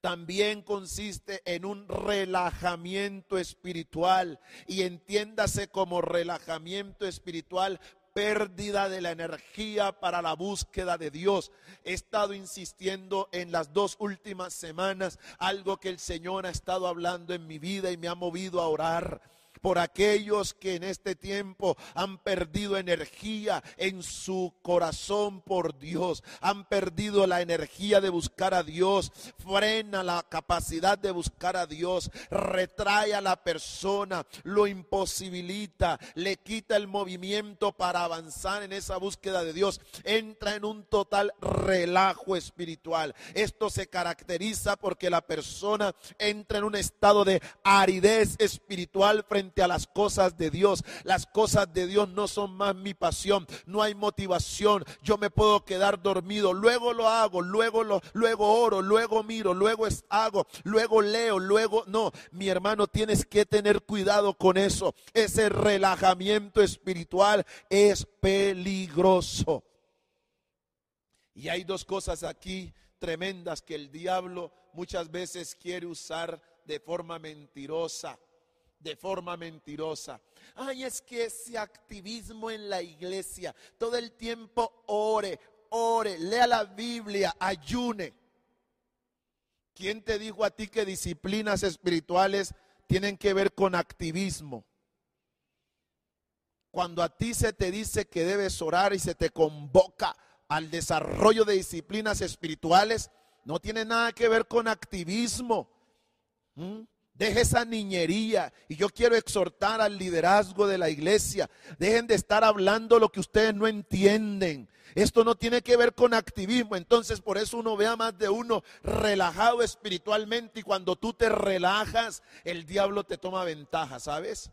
también consiste en un relajamiento espiritual y entiéndase como relajamiento espiritual pérdida de la energía para la búsqueda de Dios. He estado insistiendo en las dos últimas semanas algo que el Señor ha estado hablando en mi vida y me ha movido a orar por aquellos que en este tiempo han perdido energía en su corazón por Dios, han perdido la energía de buscar a Dios, frena la capacidad de buscar a Dios, retrae a la persona, lo imposibilita, le quita el movimiento para avanzar en esa búsqueda de Dios, entra en un total relajo espiritual. Esto se caracteriza porque la persona entra en un estado de aridez espiritual frente a las cosas de Dios. Las cosas de Dios no son más mi pasión, no hay motivación. Yo me puedo quedar dormido, luego lo hago, luego lo luego oro, luego miro, luego hago, luego leo, luego no, mi hermano tienes que tener cuidado con eso. Ese relajamiento espiritual es peligroso. Y hay dos cosas aquí tremendas que el diablo muchas veces quiere usar de forma mentirosa, de forma mentirosa. Ay, es que ese activismo en la iglesia, todo el tiempo ore, ore, lea la Biblia, ayune. ¿Quién te dijo a ti que disciplinas espirituales tienen que ver con activismo? Cuando a ti se te dice que debes orar y se te convoca al desarrollo de disciplinas espirituales, no tiene nada que ver con activismo. ¿Mm? Deje esa niñería. Y yo quiero exhortar al liderazgo de la iglesia. Dejen de estar hablando lo que ustedes no entienden. Esto no tiene que ver con activismo. Entonces por eso uno ve a más de uno relajado espiritualmente. Y cuando tú te relajas, el diablo te toma ventaja, ¿sabes?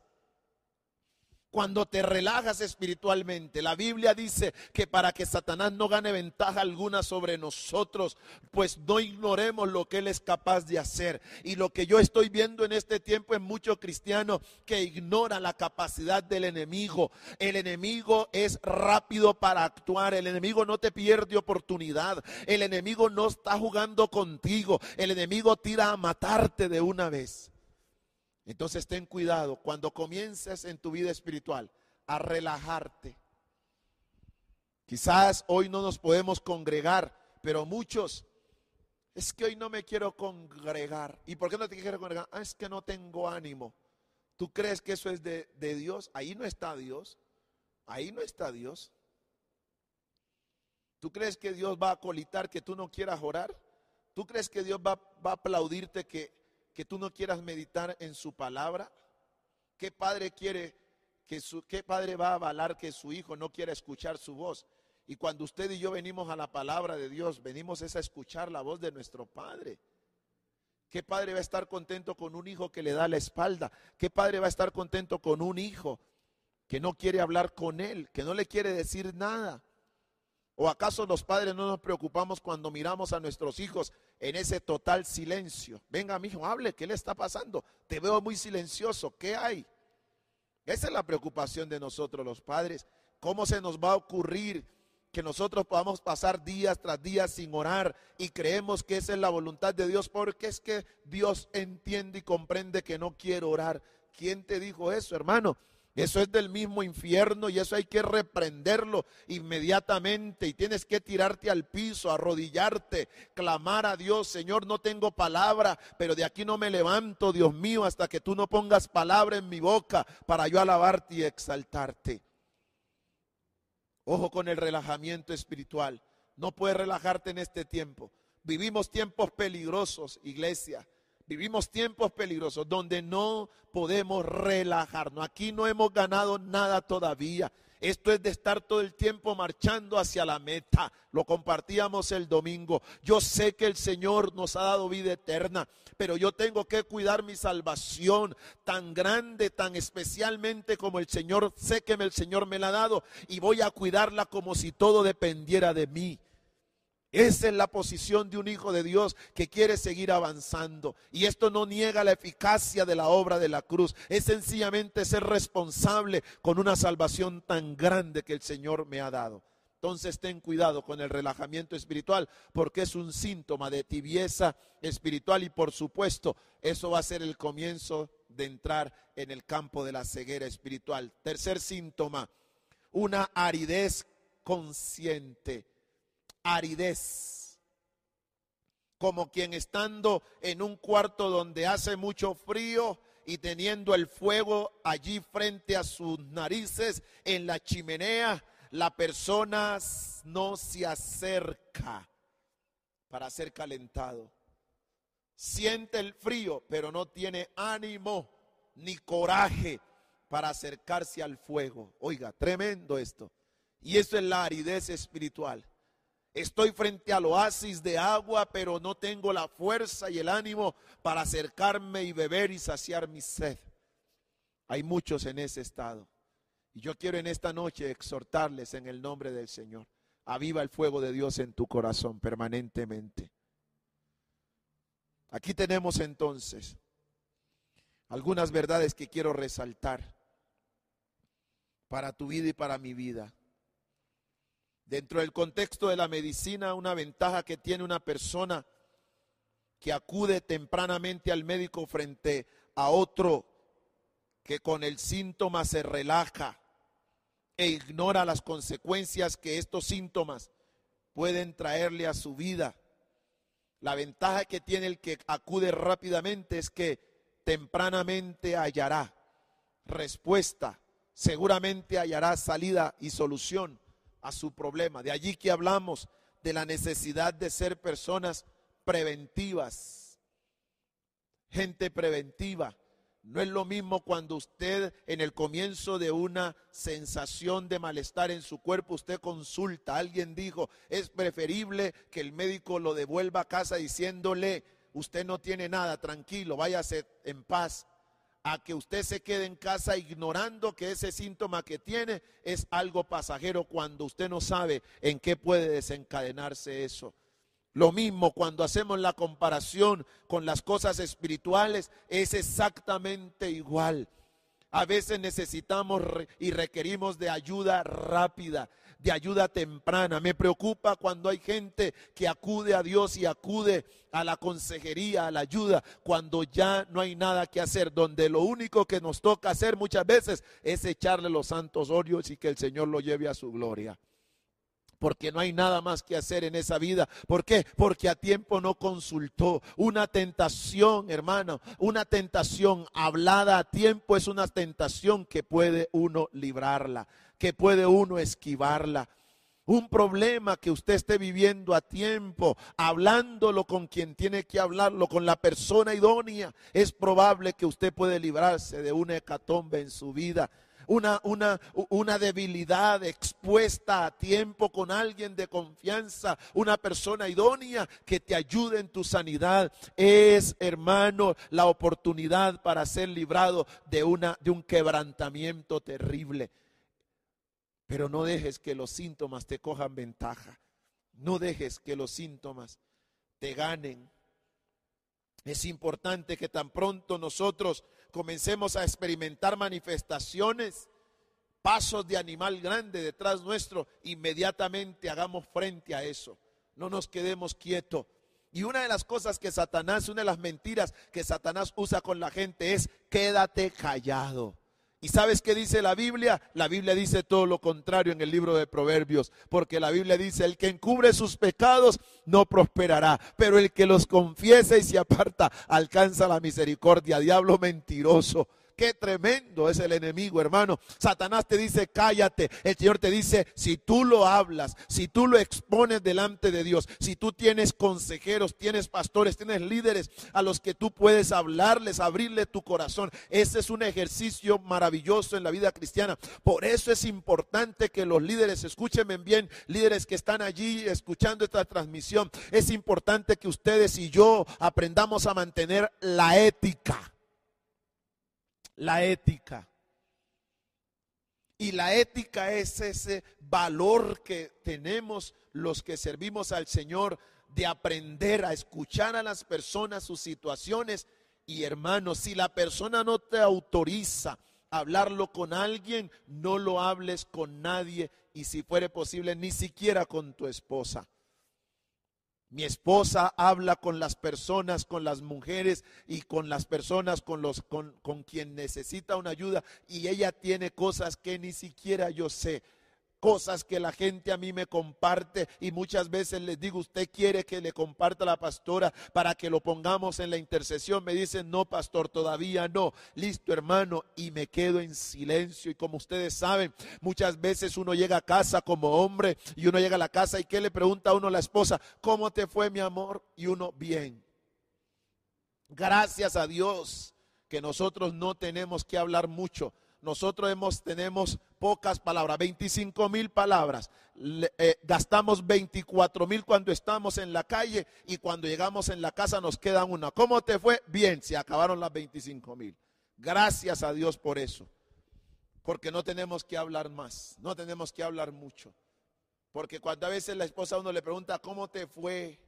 Cuando te relajas espiritualmente. La Biblia dice que para que Satanás no gane ventaja alguna sobre nosotros, pues no ignoremos lo que Él es capaz de hacer. Y lo que yo estoy viendo en este tiempo es muchos cristianos que ignoran la capacidad del enemigo. El enemigo es rápido para actuar, el enemigo no te pierde oportunidad, el enemigo no está jugando contigo, el enemigo tira a matarte de una vez. Entonces ten cuidado cuando comiences en tu vida espiritual a relajarte. Quizás hoy no nos podemos congregar, pero muchos, es que hoy no me quiero congregar. ¿Y por qué no te quiero congregar? Ah, es que no tengo ánimo. ¿Tú crees que eso es de, Dios? Ahí no está Dios. Ahí no está Dios. ¿Tú crees que Dios va a colitar que tú no quieras orar? ¿Tú crees que Dios va, va a aplaudirte que que tú no quieras meditar en su palabra? ¿Qué padre quiere que su qué padre va a avalar que su hijo no quiera escuchar su voz? Y cuando usted y yo venimos a la palabra de Dios, venimos es a escuchar la voz de nuestro Padre. ¿Qué padre va a estar contento con un hijo que le da la espalda? ¿Qué padre va a estar contento con un hijo que no quiere hablar con él, que no le quiere decir nada? ¿O acaso los padres no nos preocupamos cuando miramos a nuestros hijos en ese total silencio? Venga, mi hijo, hable, ¿qué le está pasando? Te veo muy silencioso, ¿qué hay? Esa es la preocupación de nosotros los padres. ¿Cómo se nos va a ocurrir que nosotros podamos pasar días tras días sin orar y creemos que esa es la voluntad de Dios? Porque es que Dios entiende y comprende que no quiero orar. ¿Quién te dijo eso, hermano? Eso es del mismo infierno y eso hay que reprenderlo inmediatamente y tienes que tirarte al piso, arrodillarte, clamar a Dios, Señor, no tengo palabra, pero de aquí no me levanto, Dios mío, hasta que tú no pongas palabra en mi boca para yo alabarte y exaltarte. Ojo con el relajamiento espiritual. No puedes relajarte en este tiempo. Vivimos tiempos peligrosos, iglesia. Vivimos tiempos peligrosos donde no podemos relajarnos. Aquí no hemos ganado nada todavía. Esto es de estar todo el tiempo marchando hacia la meta. Lo compartíamos el domingo. Yo sé que el Señor nos ha dado vida eterna, pero yo tengo que cuidar mi salvación tan grande, tan especialmente como el Señor, sé que el Señor me la ha dado y voy a cuidarla como si todo dependiera de mí. Esa es la posición de un hijo de Dios que quiere seguir avanzando. Y esto no niega la eficacia de la obra de la cruz. Es sencillamente ser responsable con una salvación tan grande que el Señor me ha dado. Entonces ten cuidado con el relajamiento espiritual porque es un síntoma de tibieza espiritual y por supuesto eso va a ser el comienzo de entrar en el campo de la ceguera espiritual. Tercer síntoma, una aridez consciente aridez. Como quien estando en un cuarto donde hace mucho frío y teniendo el fuego allí frente a sus narices en la chimenea, la persona no se acerca para ser calentado. Siente el frío, pero no tiene ánimo ni coraje para acercarse al fuego. Oiga, tremendo esto. Y eso es la aridez espiritual. Estoy frente al oasis de agua, pero no tengo la fuerza y el ánimo para acercarme y beber y saciar mi sed. Hay muchos en ese estado. Y yo quiero en esta noche exhortarles en el nombre del Señor. Aviva el fuego de Dios en tu corazón permanentemente. Aquí tenemos entonces algunas verdades que quiero resaltar para tu vida y para mi vida. Dentro del contexto de la medicina, una ventaja que tiene una persona que acude tempranamente al médico frente a otro que con el síntoma se relaja e ignora las consecuencias que estos síntomas pueden traerle a su vida. La ventaja que tiene el que acude rápidamente es que tempranamente hallará respuesta, seguramente hallará salida y solución a su problema. De allí que hablamos de la necesidad de ser personas preventivas, gente preventiva. No es lo mismo cuando usted en el comienzo de una sensación de malestar en su cuerpo, usted consulta. Alguien dijo, es preferible que el médico lo devuelva a casa diciéndole, usted no tiene nada, tranquilo, váyase en paz a que usted se quede en casa ignorando que ese síntoma que tiene es algo pasajero cuando usted no sabe en qué puede desencadenarse eso. Lo mismo cuando hacemos la comparación con las cosas espirituales, es exactamente igual. A veces necesitamos y requerimos de ayuda rápida, de ayuda temprana. Me preocupa cuando hay gente que acude a Dios y acude a la consejería, a la ayuda, cuando ya no hay nada que hacer, donde lo único que nos toca hacer muchas veces es echarle los santos óleos y que el Señor lo lleve a su gloria porque no hay nada más que hacer en esa vida. ¿Por qué? Porque a tiempo no consultó. Una tentación, hermano, una tentación hablada a tiempo es una tentación que puede uno librarla, que puede uno esquivarla. Un problema que usted esté viviendo a tiempo, hablándolo con quien tiene que hablarlo, con la persona idónea, es probable que usted puede librarse de una hecatombe en su vida una, una, una debilidad expuesta a tiempo con alguien de confianza, una persona idónea que te ayude en tu sanidad. Es, hermano, la oportunidad para ser librado de, una, de un quebrantamiento terrible. Pero no dejes que los síntomas te cojan ventaja. No dejes que los síntomas te ganen. Es importante que tan pronto nosotros comencemos a experimentar manifestaciones, pasos de animal grande detrás nuestro, inmediatamente hagamos frente a eso. No nos quedemos quietos. Y una de las cosas que Satanás, una de las mentiras que Satanás usa con la gente es quédate callado. ¿Y sabes qué dice la Biblia? La Biblia dice todo lo contrario en el libro de Proverbios, porque la Biblia dice, el que encubre sus pecados no prosperará, pero el que los confiesa y se aparta alcanza la misericordia. Diablo mentiroso. Qué tremendo es el enemigo, hermano. Satanás te dice, cállate. El Señor te dice, si tú lo hablas, si tú lo expones delante de Dios, si tú tienes consejeros, tienes pastores, tienes líderes a los que tú puedes hablarles, abrirle tu corazón. Ese es un ejercicio maravilloso en la vida cristiana. Por eso es importante que los líderes, escúchenme bien, líderes que están allí escuchando esta transmisión, es importante que ustedes y yo aprendamos a mantener la ética la ética. Y la ética es ese valor que tenemos los que servimos al Señor de aprender a escuchar a las personas, sus situaciones. Y hermanos, si la persona no te autoriza a hablarlo con alguien, no lo hables con nadie y si fuere posible, ni siquiera con tu esposa. Mi esposa habla con las personas, con las mujeres y con las personas con, los, con, con quien necesita una ayuda y ella tiene cosas que ni siquiera yo sé. Cosas que la gente a mí me comparte y muchas veces les digo, usted quiere que le comparta la pastora para que lo pongamos en la intercesión. Me dicen, no, pastor, todavía no. Listo, hermano, y me quedo en silencio. Y como ustedes saben, muchas veces uno llega a casa como hombre y uno llega a la casa y ¿qué le pregunta a uno a la esposa? ¿Cómo te fue mi amor? Y uno, bien. Gracias a Dios que nosotros no tenemos que hablar mucho nosotros hemos, tenemos pocas palabras, 25 mil palabras. Eh, gastamos 24 mil cuando estamos en la calle y cuando llegamos en la casa nos quedan una. ¿Cómo te fue? Bien, se acabaron las 25 mil. Gracias a Dios por eso. Porque no tenemos que hablar más, no tenemos que hablar mucho. Porque cuando a veces la esposa a uno le pregunta, ¿cómo te fue?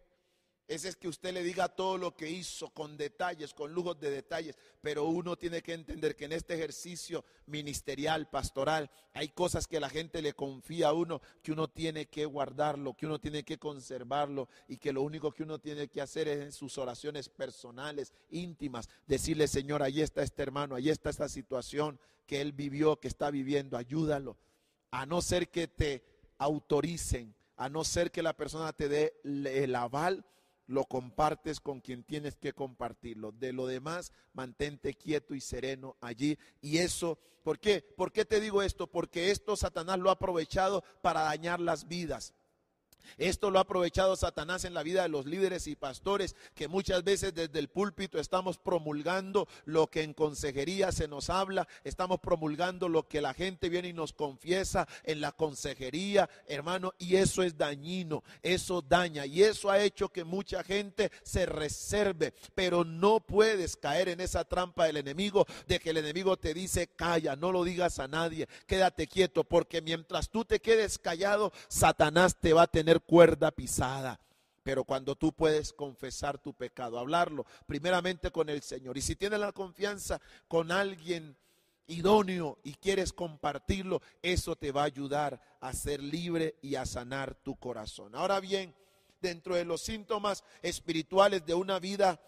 Ese es que usted le diga todo lo que hizo con detalles, con lujos de detalles, pero uno tiene que entender que en este ejercicio ministerial, pastoral, hay cosas que la gente le confía a uno, que uno tiene que guardarlo, que uno tiene que conservarlo y que lo único que uno tiene que hacer es en sus oraciones personales, íntimas, decirle, Señor, ahí está este hermano, ahí está esta situación que él vivió, que está viviendo, ayúdalo, a no ser que te autoricen, a no ser que la persona te dé el aval lo compartes con quien tienes que compartirlo. De lo demás, mantente quieto y sereno allí. Y eso, ¿por qué? ¿Por qué te digo esto? Porque esto Satanás lo ha aprovechado para dañar las vidas. Esto lo ha aprovechado Satanás en la vida de los líderes y pastores, que muchas veces desde el púlpito estamos promulgando lo que en consejería se nos habla, estamos promulgando lo que la gente viene y nos confiesa en la consejería, hermano, y eso es dañino, eso daña, y eso ha hecho que mucha gente se reserve, pero no puedes caer en esa trampa del enemigo, de que el enemigo te dice, calla, no lo digas a nadie, quédate quieto, porque mientras tú te quedes callado, Satanás te va a tener cuerda pisada. Pero cuando tú puedes confesar tu pecado, hablarlo primeramente con el Señor. Y si tienes la confianza con alguien idóneo y quieres compartirlo, eso te va a ayudar a ser libre y a sanar tu corazón. Ahora bien, dentro de los síntomas espirituales de una vida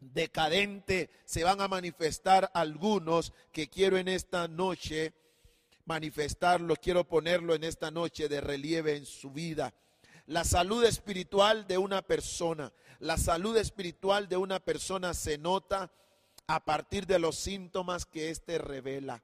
decadente se van a manifestar algunos que quiero en esta noche manifestarlo, quiero ponerlo en esta noche de relieve en su vida. La salud espiritual de una persona, la salud espiritual de una persona se nota a partir de los síntomas que éste revela.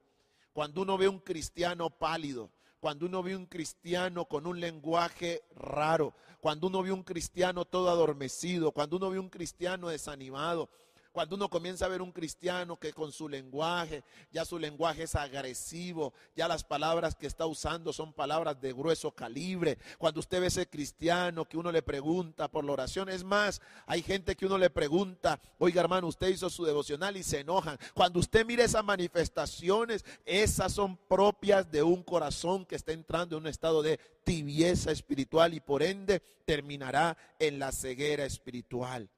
Cuando uno ve un cristiano pálido, cuando uno ve un cristiano con un lenguaje raro, cuando uno ve un cristiano todo adormecido, cuando uno ve un cristiano desanimado, cuando uno comienza a ver un cristiano que con su lenguaje, ya su lenguaje es agresivo, ya las palabras que está usando son palabras de grueso calibre. Cuando usted ve ese cristiano que uno le pregunta por la oración, es más, hay gente que uno le pregunta, oiga hermano, usted hizo su devocional y se enojan. Cuando usted mira esas manifestaciones, esas son propias de un corazón que está entrando en un estado de tibieza espiritual y por ende terminará en la ceguera espiritual.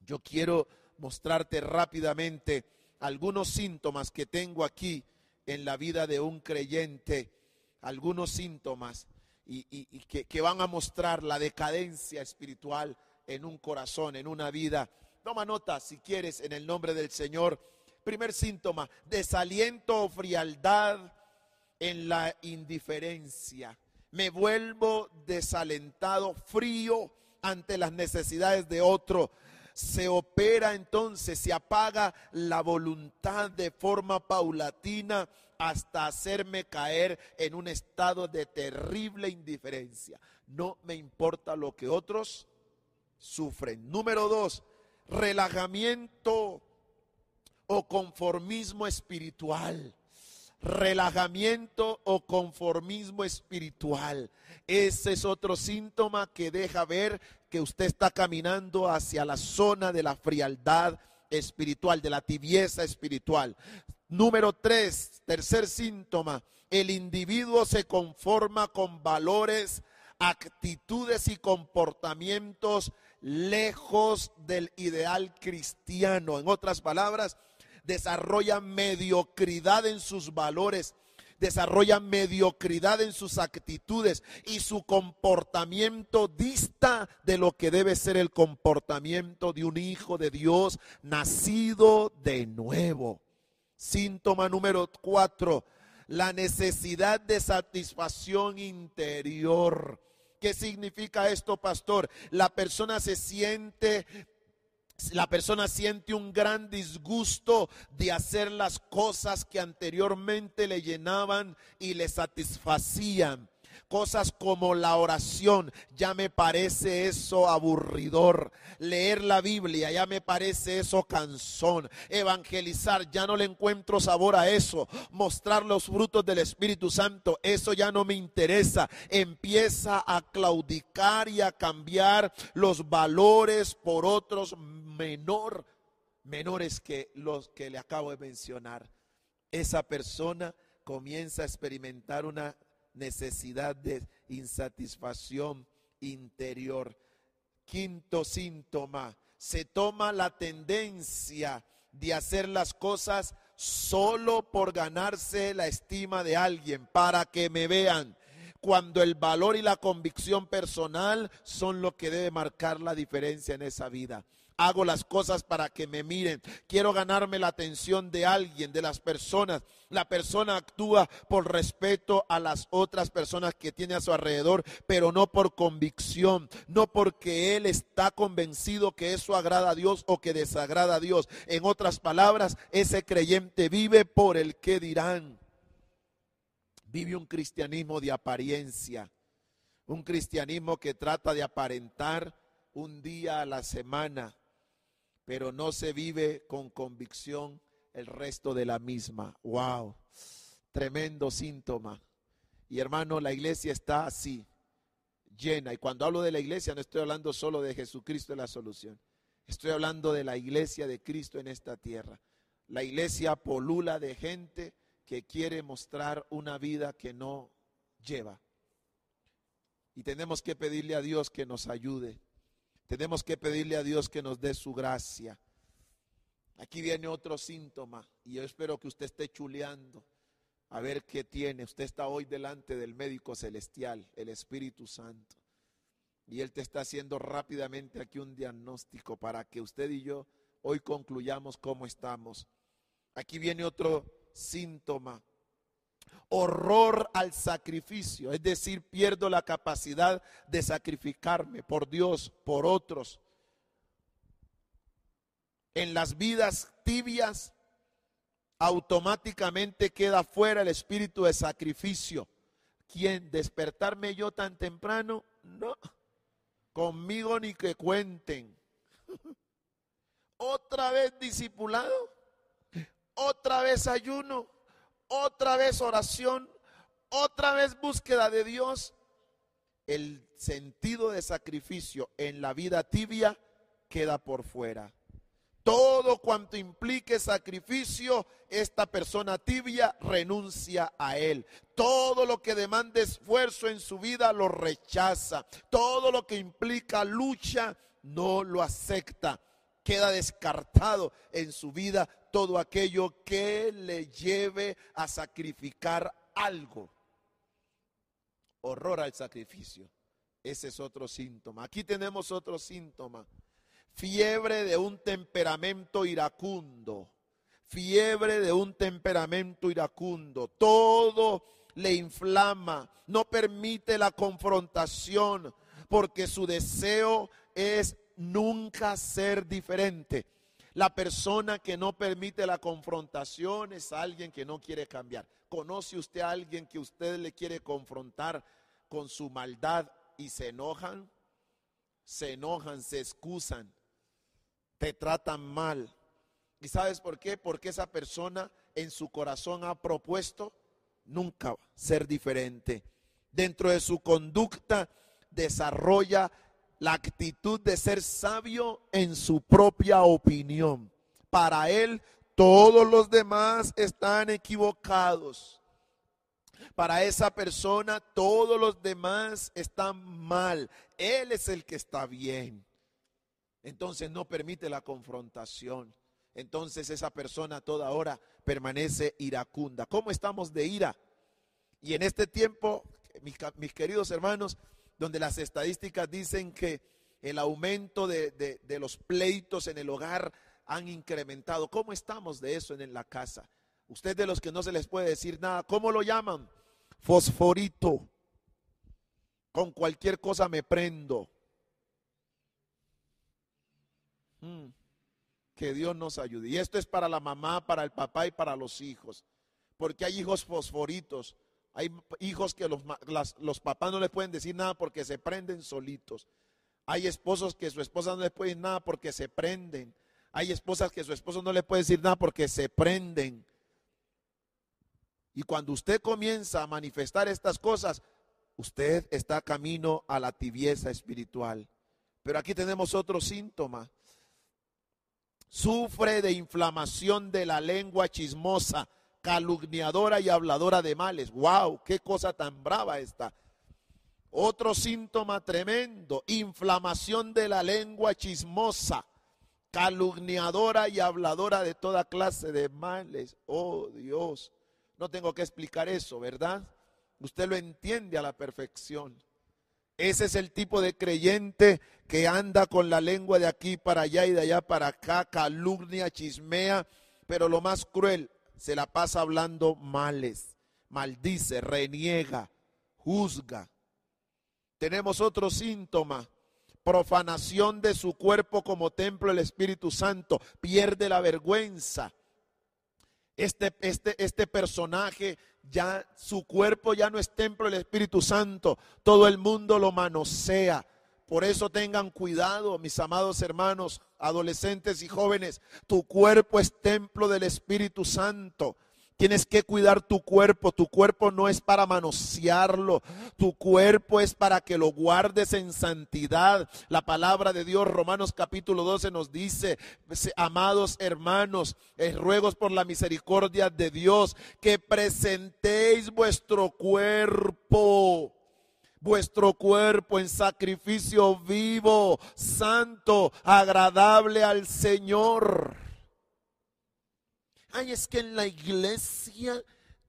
Yo quiero mostrarte rápidamente algunos síntomas que tengo aquí en la vida de un creyente, algunos síntomas y, que, que van a mostrar la decadencia espiritual en un corazón, en una vida. Toma nota si quieres en el nombre del Señor. Primer síntoma, desaliento o frialdad en la indiferencia. Me vuelvo desalentado, frío ante las necesidades de otro se opera entonces, se apaga la voluntad de forma paulatina hasta hacerme caer en un estado de terrible indiferencia. No me importa lo que otros sufren. Número dos, relajamiento o conformismo espiritual relajamiento o conformismo espiritual. Ese es otro síntoma que deja ver que usted está caminando hacia la zona de la frialdad espiritual, de la tibieza espiritual. Número tres, tercer síntoma, el individuo se conforma con valores, actitudes y comportamientos lejos del ideal cristiano. En otras palabras, desarrolla mediocridad en sus valores, desarrolla mediocridad en sus actitudes y su comportamiento dista de lo que debe ser el comportamiento de un hijo de Dios nacido de nuevo. Síntoma número cuatro, la necesidad de satisfacción interior. ¿Qué significa esto, pastor? La persona se siente la persona siente un gran disgusto de hacer las cosas que anteriormente le llenaban y le satisfacían. Cosas como la oración, ya me parece eso aburridor. Leer la Biblia, ya me parece eso cansón. Evangelizar, ya no le encuentro sabor a eso. Mostrar los frutos del Espíritu Santo, eso ya no me interesa. Empieza a claudicar y a cambiar los valores por otros menor, menores que los que le acabo de mencionar. Esa persona comienza a experimentar una necesidad de insatisfacción interior. Quinto síntoma, se toma la tendencia de hacer las cosas solo por ganarse la estima de alguien, para que me vean, cuando el valor y la convicción personal son lo que debe marcar la diferencia en esa vida hago las cosas para que me miren. Quiero ganarme la atención de alguien, de las personas. La persona actúa por respeto a las otras personas que tiene a su alrededor, pero no por convicción, no porque él está convencido que eso agrada a Dios o que desagrada a Dios. En otras palabras, ese creyente vive por el que dirán. Vive un cristianismo de apariencia, un cristianismo que trata de aparentar un día a la semana, pero no se vive con convicción el resto de la misma. Wow, tremendo síntoma. Y hermano, la iglesia está así, llena. Y cuando hablo de la iglesia no estoy hablando solo de Jesucristo la solución. Estoy hablando de la iglesia de Cristo en esta tierra. La iglesia polula de gente que quiere mostrar una vida que no lleva. Y tenemos que pedirle a Dios que nos ayude tenemos que pedirle a Dios que nos dé su gracia. Aquí viene otro síntoma y yo espero que usted esté chuleando a ver qué tiene. Usted está hoy delante del médico celestial, el Espíritu Santo. Y Él te está haciendo rápidamente aquí un diagnóstico para que usted y yo hoy concluyamos cómo estamos. Aquí viene otro síntoma horror al sacrificio, es decir, pierdo la capacidad de sacrificarme por Dios, por otros. En las vidas tibias automáticamente queda fuera el espíritu de sacrificio. ¿Quién? ¿Despertarme yo tan temprano? No. Conmigo ni que cuenten. Otra vez discipulado. Otra vez ayuno otra vez oración, otra vez búsqueda de Dios, el sentido de sacrificio en la vida tibia queda por fuera. Todo cuanto implique sacrificio, esta persona tibia renuncia a él. Todo lo que demande esfuerzo en su vida lo rechaza. Todo lo que implica lucha no lo acepta. Queda descartado en su vida todo aquello que le lleve a sacrificar algo. Horror al sacrificio. Ese es otro síntoma. Aquí tenemos otro síntoma. Fiebre de un temperamento iracundo. Fiebre de un temperamento iracundo. Todo le inflama. No permite la confrontación porque su deseo es nunca ser diferente. La persona que no permite la confrontación es alguien que no quiere cambiar. ¿Conoce usted a alguien que usted le quiere confrontar con su maldad y se enojan? Se enojan, se excusan, te tratan mal. ¿Y sabes por qué? Porque esa persona en su corazón ha propuesto nunca ser diferente. Dentro de su conducta desarrolla la actitud de ser sabio en su propia opinión. Para él, todos los demás están equivocados. Para esa persona, todos los demás están mal. Él es el que está bien. Entonces no permite la confrontación. Entonces esa persona toda hora permanece iracunda. ¿Cómo estamos de ira? Y en este tiempo, mis, mis queridos hermanos, donde las estadísticas dicen que el aumento de, los pleitos en el hogar han incrementado. ¿Cómo estamos de eso en la casa? Usted de los que no se les puede decir nada. ¿Cómo lo llaman? Fosforito. Con cualquier cosa me prendo. Mm. Que Dios nos ayude. Y esto es para la mamá, para el papá y para los hijos. Porque hay hijos fosforitos. Hay hijos que los, los papás no les pueden decir nada porque se prenden solitos. Hay esposos que su esposa no les puede decir nada porque se prenden. Hay esposas que su esposo no le puede decir nada porque se prenden. Y cuando usted comienza a manifestar estas cosas, usted está camino a la tibieza espiritual. Pero aquí tenemos otro síntoma. Sufre de inflamación de la lengua chismosa, calumniadora y habladora de males. ¡Wow! ¡Qué cosa tan brava esta! Otro síntoma tremendo, inflamación de la lengua chismosa, calumniadora y habladora de toda clase de males. Oh Dios, no tengo que explicar eso, ¿verdad? Usted lo entiende a la perfección. Ese es el tipo de creyente que anda con la lengua de aquí para allá y de allá para acá, calumnia, chismea, pero lo más cruel, se la pasa hablando males, maldice, reniega, juzga. Tenemos otro síntoma, profanación de su cuerpo como templo del Espíritu Santo, pierde la vergüenza. Este, este, este personaje ya su cuerpo ya no es templo del Espíritu Santo, todo el mundo lo manosea. Por eso tengan cuidado, mis amados hermanos, adolescentes y jóvenes, tu cuerpo es templo del Espíritu Santo. Tienes que cuidar tu cuerpo. Tu cuerpo no es para manosearlo. Tu cuerpo es para que lo guardes en santidad. La palabra de Dios, Romanos capítulo 12 nos dice, amados hermanos, eh, ruegos por la misericordia de Dios, que presentéis vuestro cuerpo vuestro cuerpo en sacrificio vivo, santo, agradable al Señor. Ay, es que en la iglesia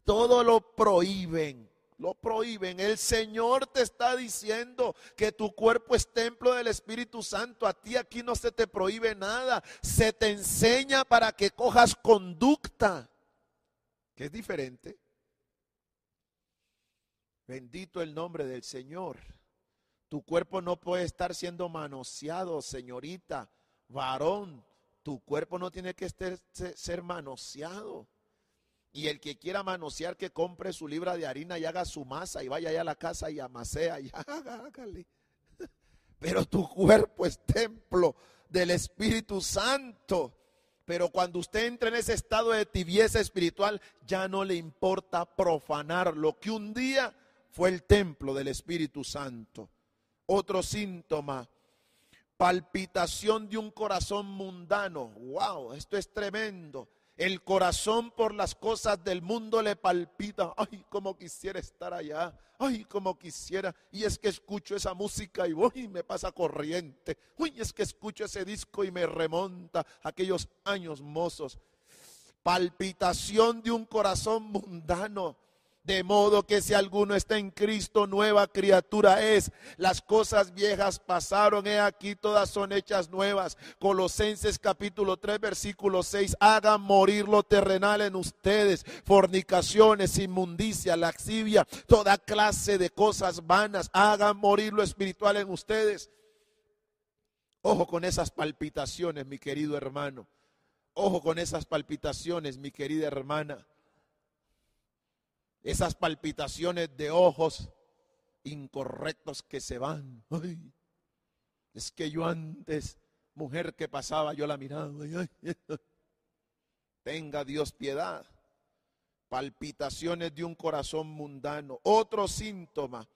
todo lo prohíben. Lo prohíben. El Señor te está diciendo que tu cuerpo es templo del Espíritu Santo. A ti aquí no se te prohíbe nada. Se te enseña para que cojas conducta. Que es diferente. Bendito el nombre del Señor. Tu cuerpo no puede estar siendo manoseado, señorita, varón. Tu cuerpo no tiene que ser manoseado. Y el que quiera manosear, que compre su libra de harina y haga su masa y vaya allá a la casa y amasea y hágale. Pero tu cuerpo es templo del Espíritu Santo. Pero cuando usted entra en ese estado de tibieza espiritual, ya no le importa profanar lo que un día fue el templo del Espíritu Santo. Otro síntoma palpitación de un corazón mundano. Wow, esto es tremendo. El corazón por las cosas del mundo le palpita. Ay, como quisiera estar allá. Ay, como quisiera. Y es que escucho esa música y voy me pasa corriente. Uy, es que escucho ese disco y me remonta aquellos años mozos. Palpitación de un corazón mundano. De modo que si alguno está en Cristo, nueva criatura es. Las cosas viejas pasaron, he aquí todas son hechas nuevas. Colosenses capítulo 3, versículo 6. Hagan morir lo terrenal en ustedes. Fornicaciones, inmundicia, laxivia, toda clase de cosas vanas. Hagan morir lo espiritual en ustedes. Ojo con esas palpitaciones, mi querido hermano. Ojo con esas palpitaciones, mi querida hermana esas palpitaciones de ojos incorrectos que se van. es que yo antes, mujer que pasaba, yo la miraba. Tenga Dios piedad. Palpitaciones de un corazón mundano. Otro síntoma,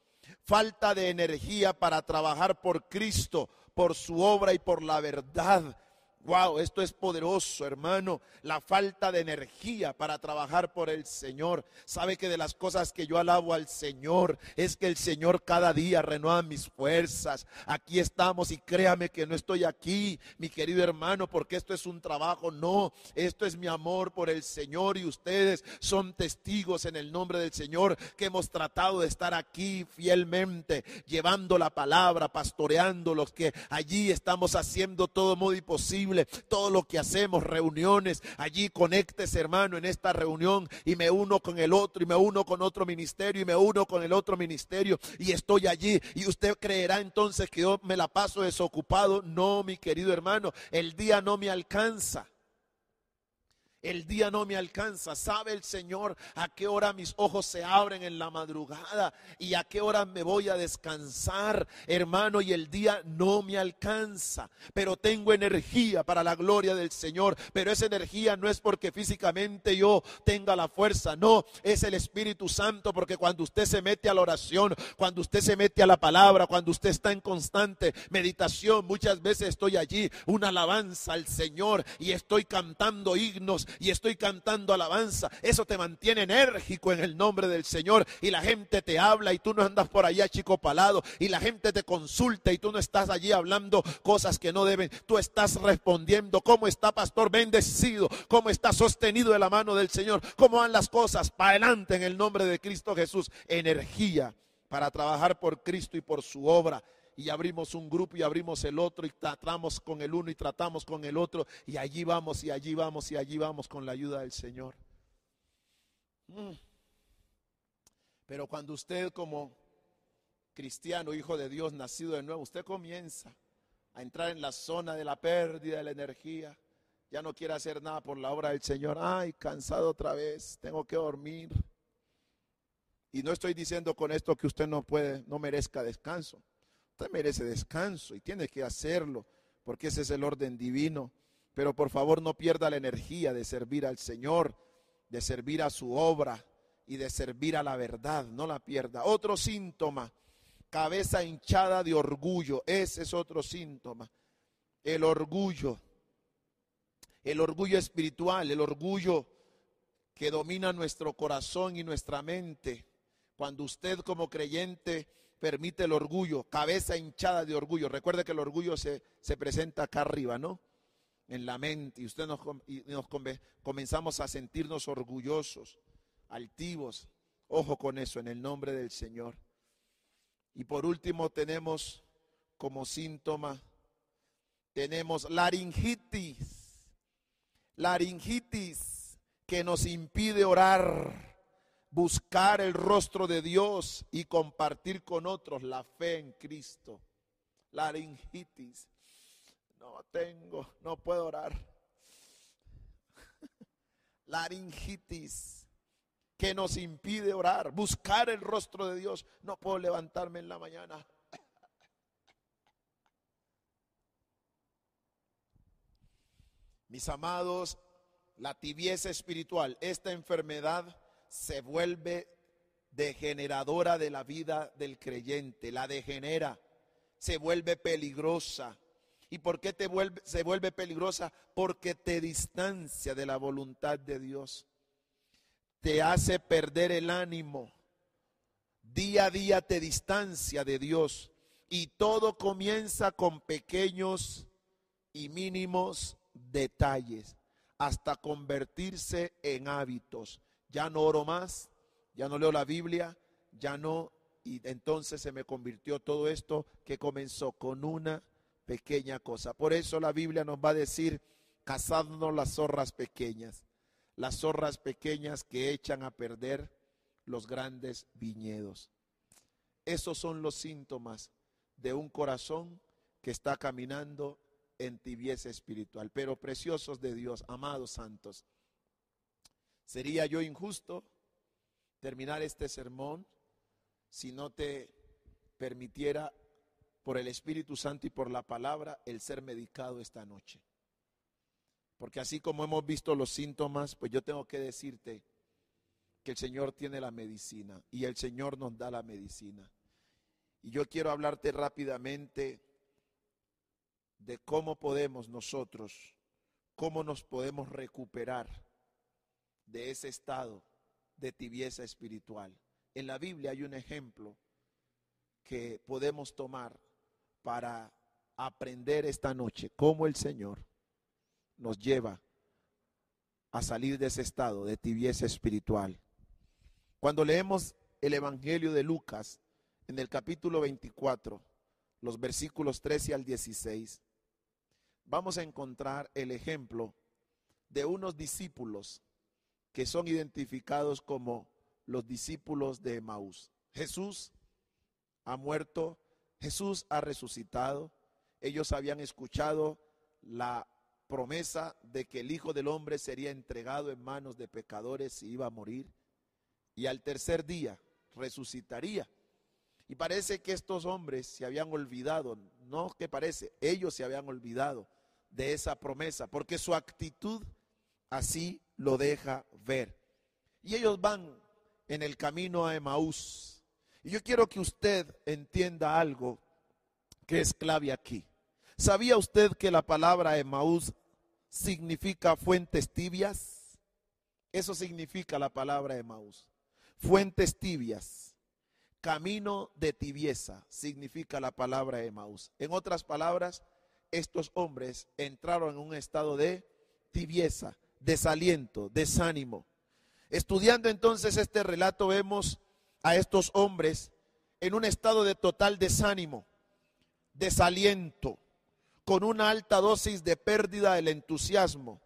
falta de energía para trabajar por Cristo, por su obra y por la verdad. Wow, esto es poderoso, hermano. La falta de energía para trabajar por el Señor. Sabe que de las cosas que yo alabo al Señor es que el Señor cada día renueva mis fuerzas. Aquí estamos y créame que no estoy aquí, mi querido hermano, porque esto es un trabajo. No, esto es mi amor por el Señor y ustedes son testigos en el nombre del Señor que hemos tratado de estar aquí fielmente, llevando la palabra, pastoreando los que allí estamos haciendo todo modo y posible todo lo que hacemos, reuniones, allí conectes hermano en esta reunión y me uno con el otro y me uno con otro ministerio y me uno con el otro ministerio y estoy allí y usted creerá entonces que yo me la paso desocupado. No, mi querido hermano, el día no me alcanza. El día no me alcanza. ¿Sabe el Señor a qué hora mis ojos se abren en la madrugada y a qué hora me voy a descansar, hermano? Y el día no me alcanza. Pero tengo energía para la gloria del Señor. Pero esa energía no es porque físicamente yo tenga la fuerza. No, es el Espíritu Santo. Porque cuando usted se mete a la oración, cuando usted se mete a la palabra, cuando usted está en constante meditación, muchas veces estoy allí, una alabanza al Señor y estoy cantando himnos y estoy cantando alabanza. Eso te mantiene enérgico en el nombre del Señor. Y la gente te habla y tú no andas por allá chico palado. Y la gente te consulta y tú no estás allí hablando cosas que no deben. Tú estás respondiendo cómo está pastor bendecido, cómo está sostenido de la mano del Señor, cómo van las cosas para adelante en el nombre de Cristo Jesús. Energía para trabajar por Cristo y por su obra y abrimos un grupo y abrimos el otro y tratamos con el uno y tratamos con el otro y allí vamos y allí vamos y allí vamos con la ayuda del Señor. Mm. Pero cuando usted como cristiano, hijo de Dios, nacido de nuevo, usted comienza a entrar en la zona de la pérdida de la energía, ya no quiere hacer nada por la obra del Señor, ay, cansado otra vez, tengo que dormir. Y no estoy diciendo con esto que usted no puede, no merezca descanso. Usted merece descanso y tiene que hacerlo, porque ese es el orden divino. Pero por favor no pierda la energía de servir al Señor, de servir a su obra y de servir a la verdad. No la pierda. Otro síntoma, cabeza hinchada de orgullo. Ese es otro síntoma. El orgullo. El orgullo espiritual, el orgullo que domina nuestro corazón y nuestra mente. Cuando usted como creyente permite el orgullo, cabeza hinchada de orgullo. Recuerde que el orgullo se, se presenta acá arriba, ¿no? En la mente. Y usted nos, y nos comenzamos a sentirnos orgullosos, altivos. Ojo con eso, en el nombre del Señor. Y por último tenemos como síntoma, tenemos laringitis. Laringitis que nos impide orar buscar el rostro de Dios y compartir con otros la fe en Cristo. Laringitis. No tengo, no puedo orar. Laringitis que nos impide orar, buscar el rostro de Dios. No puedo levantarme en la mañana. Mis amados, la tibieza espiritual, esta enfermedad se vuelve degeneradora de la vida del creyente, la degenera, se vuelve peligrosa. ¿Y por qué te vuelve, se vuelve peligrosa? Porque te distancia de la voluntad de Dios. Te hace perder el ánimo. Día a día te distancia de Dios. Y todo comienza con pequeños y mínimos detalles hasta convertirse en hábitos ya no oro más, ya no leo la Biblia, ya no, y entonces se me convirtió todo esto que comenzó con una pequeña cosa. Por eso la Biblia nos va a decir, cazadnos las zorras pequeñas, las zorras pequeñas que echan a perder los grandes viñedos. Esos son los síntomas de un corazón que está caminando en tibieza espiritual, pero preciosos de Dios, amados santos. Sería yo injusto terminar este sermón si no te permitiera por el Espíritu Santo y por la palabra el ser medicado esta noche. Porque así como hemos visto los síntomas, pues yo tengo que decirte que el Señor tiene la medicina y el Señor nos da la medicina. Y yo quiero hablarte rápidamente de cómo podemos nosotros, cómo nos podemos recuperar de ese estado de tibieza espiritual. En la Biblia hay un ejemplo que podemos tomar para aprender esta noche cómo el Señor nos lleva a salir de ese estado de tibieza espiritual. Cuando leemos el Evangelio de Lucas en el capítulo 24, los versículos 13 al 16, vamos a encontrar el ejemplo de unos discípulos que son identificados como los discípulos de Emaús. Jesús ha muerto, Jesús ha resucitado, ellos habían escuchado la promesa de que el Hijo del Hombre sería entregado en manos de pecadores y iba a morir, y al tercer día resucitaría. Y parece que estos hombres se habían olvidado, no que parece, ellos se habían olvidado de esa promesa, porque su actitud así lo deja ver. Y ellos van en el camino a Emaús. Y yo quiero que usted entienda algo que es clave aquí. ¿Sabía usted que la palabra Emaús significa fuentes tibias? Eso significa la palabra Emaús. Fuentes tibias. Camino de tibieza significa la palabra Emaús. En otras palabras, estos hombres entraron en un estado de tibieza, desaliento, desánimo. Estudiando entonces este relato vemos a estos hombres en un estado de total desánimo, desaliento, con una alta dosis de pérdida del entusiasmo.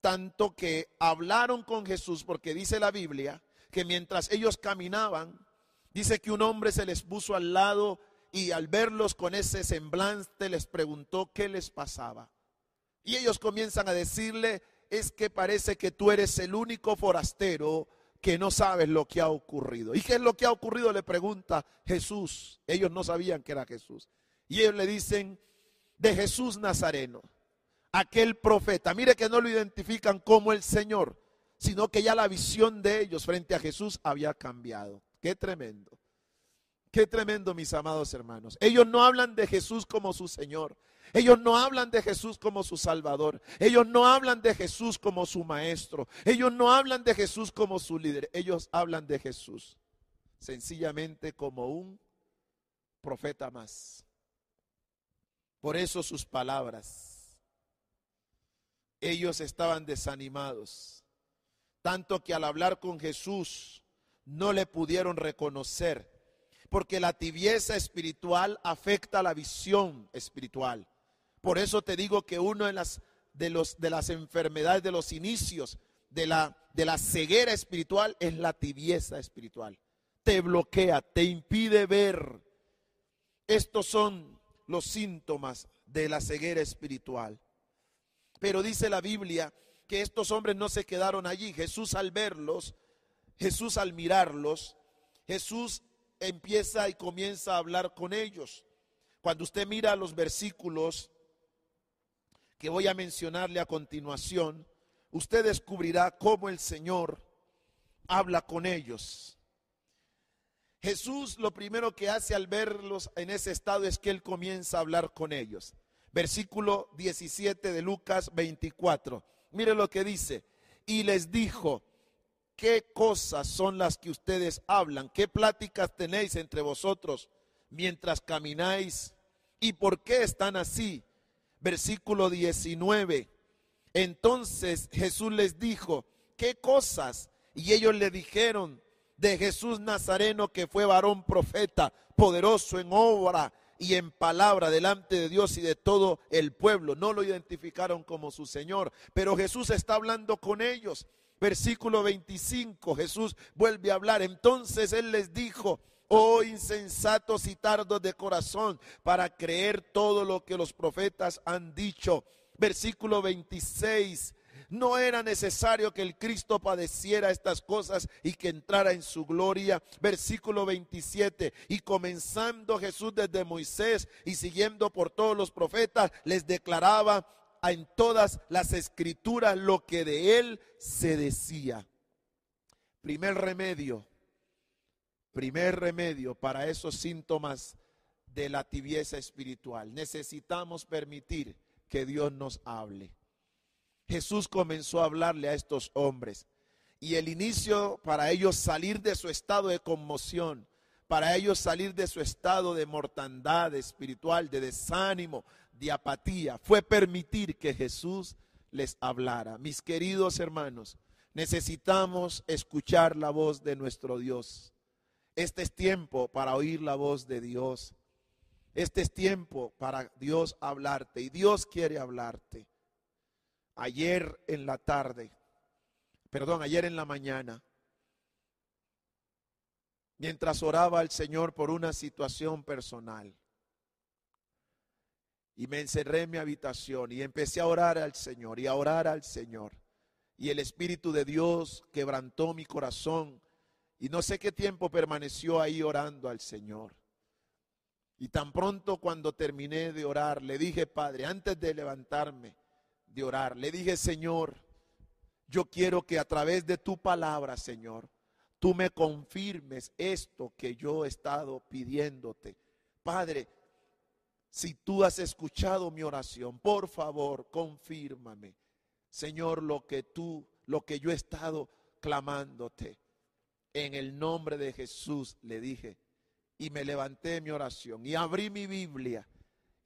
Tanto que hablaron con Jesús, porque dice la Biblia que mientras ellos caminaban, dice que un hombre se les puso al lado y al verlos con ese semblante les preguntó qué les pasaba. Y ellos comienzan a decirle, es que parece que tú eres el único forastero que no sabes lo que ha ocurrido. ¿Y qué es lo que ha ocurrido? Le pregunta Jesús. Ellos no sabían que era Jesús. Y ellos le dicen, de Jesús Nazareno, aquel profeta. Mire que no lo identifican como el Señor, sino que ya la visión de ellos frente a Jesús había cambiado. Qué tremendo. Qué tremendo, mis amados hermanos. Ellos no hablan de Jesús como su Señor. Ellos no hablan de Jesús como su Salvador. Ellos no hablan de Jesús como su Maestro. Ellos no hablan de Jesús como su líder. Ellos hablan de Jesús sencillamente como un profeta más. Por eso sus palabras. Ellos estaban desanimados. Tanto que al hablar con Jesús no le pudieron reconocer porque la tibieza espiritual afecta la visión espiritual. Por eso te digo que una de las, de los, de las enfermedades, de los inicios de la, de la ceguera espiritual es la tibieza espiritual. Te bloquea, te impide ver. Estos son los síntomas de la ceguera espiritual. Pero dice la Biblia que estos hombres no se quedaron allí. Jesús al verlos, Jesús al mirarlos, Jesús empieza y comienza a hablar con ellos. Cuando usted mira los versículos que voy a mencionarle a continuación, usted descubrirá cómo el Señor habla con ellos. Jesús lo primero que hace al verlos en ese estado es que Él comienza a hablar con ellos. Versículo 17 de Lucas 24. Mire lo que dice. Y les dijo, qué cosas son las que ustedes hablan, qué pláticas tenéis entre vosotros mientras camináis y por qué están así. Versículo 19. Entonces Jesús les dijo, ¿qué cosas? Y ellos le dijeron de Jesús Nazareno que fue varón profeta, poderoso en obra y en palabra delante de Dios y de todo el pueblo. No lo identificaron como su Señor, pero Jesús está hablando con ellos Versículo 25, Jesús vuelve a hablar. Entonces Él les dijo, oh insensatos y tardos de corazón, para creer todo lo que los profetas han dicho. Versículo 26. No era necesario que el Cristo padeciera estas cosas y que entrara en su gloria. Versículo 27. Y comenzando Jesús desde Moisés y siguiendo por todos los profetas, les declaraba en todas las escrituras lo que de él se decía. Primer remedio, primer remedio para esos síntomas de la tibieza espiritual. Necesitamos permitir que Dios nos hable. Jesús comenzó a hablarle a estos hombres y el inicio para ellos salir de su estado de conmoción, para ellos salir de su estado de mortandad espiritual, de desánimo, de apatía, fue permitir que Jesús les hablara. Mis queridos hermanos, necesitamos escuchar la voz de nuestro Dios. Este es tiempo para oír la voz de Dios. Este es tiempo para Dios hablarte y Dios quiere hablarte. Ayer en la tarde, perdón, ayer en la mañana, mientras oraba al Señor por una situación personal, y me encerré en mi habitación y empecé a orar al Señor y a orar al Señor. Y el Espíritu de Dios quebrantó mi corazón y no sé qué tiempo permaneció ahí orando al Señor. Y tan pronto cuando terminé de orar, le dije, Padre, antes de levantarme de orar, le dije, Señor, yo quiero que a través de tu palabra, Señor, tú me confirmes esto que yo he estado pidiéndote. Padre, si tú has escuchado mi oración, por favor, confírmame, Señor, lo que tú, lo que yo he estado clamándote. En el nombre de Jesús le dije, y me levanté mi oración y abrí mi Biblia.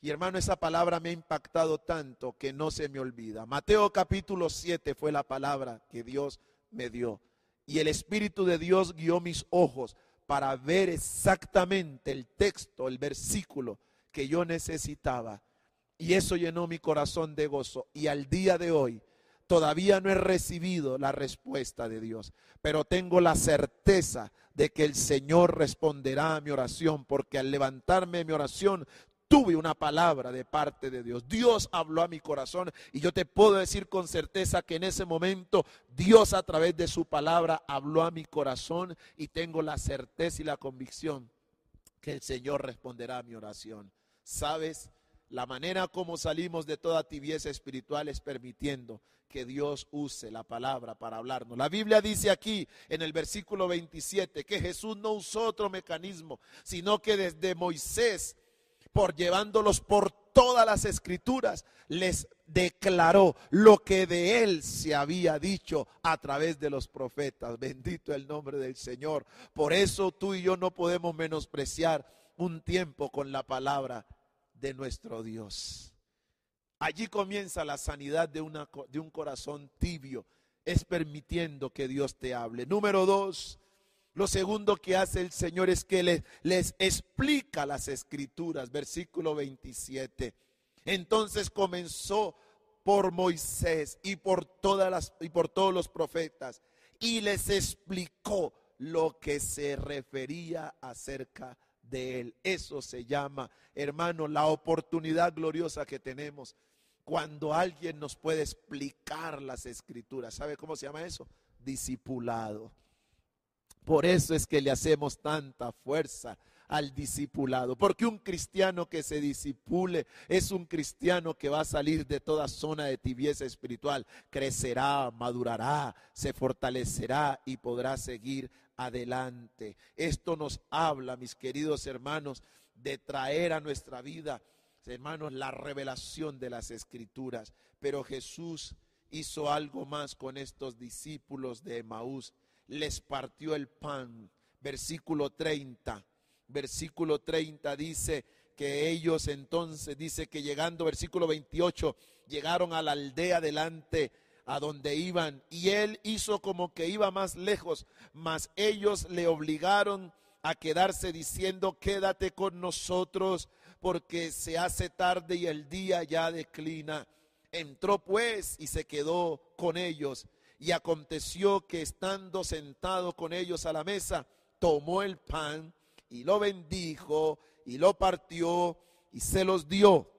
Y hermano, esa palabra me ha impactado tanto que no se me olvida. Mateo capítulo 7 fue la palabra que Dios me dio. Y el Espíritu de Dios guió mis ojos para ver exactamente el texto, el versículo que yo necesitaba. Y eso llenó mi corazón de gozo. Y al día de hoy todavía no he recibido la respuesta de Dios, pero tengo la certeza de que el Señor responderá a mi oración, porque al levantarme mi oración tuve una palabra de parte de Dios. Dios habló a mi corazón y yo te puedo decir con certeza que en ese momento Dios a través de su palabra habló a mi corazón y tengo la certeza y la convicción que el Señor responderá a mi oración. ¿Sabes? La manera como salimos de toda tibieza espiritual es permitiendo que Dios use la palabra para hablarnos. La Biblia dice aquí en el versículo 27 que Jesús no usó otro mecanismo, sino que desde Moisés, por llevándolos por todas las escrituras, les declaró lo que de él se había dicho a través de los profetas. Bendito el nombre del Señor. Por eso tú y yo no podemos menospreciar un tiempo con la palabra de nuestro Dios. Allí comienza la sanidad de, una, de un corazón tibio. Es permitiendo que Dios te hable. Número dos, lo segundo que hace el Señor es que les, les explica las escrituras. Versículo 27. Entonces comenzó por Moisés y por, todas las, y por todos los profetas y les explicó lo que se refería acerca de de Él. Eso se llama, hermano, la oportunidad gloriosa que tenemos cuando alguien nos puede explicar las escrituras. ¿Sabe cómo se llama eso? Discipulado. Por eso es que le hacemos tanta fuerza al discipulado. Porque un cristiano que se disipule es un cristiano que va a salir de toda zona de tibieza espiritual. Crecerá, madurará, se fortalecerá y podrá seguir adelante. Esto nos habla, mis queridos hermanos, de traer a nuestra vida, hermanos, la revelación de las escrituras. Pero Jesús hizo algo más con estos discípulos de Emaús. Les partió el pan. Versículo 30. Versículo 30 dice que ellos entonces, dice que llegando, versículo 28, llegaron a la aldea delante a donde iban y él hizo como que iba más lejos, mas ellos le obligaron a quedarse diciendo, quédate con nosotros porque se hace tarde y el día ya declina. Entró pues y se quedó con ellos. Y aconteció que estando sentado con ellos a la mesa, tomó el pan y lo bendijo y lo partió y se los dio.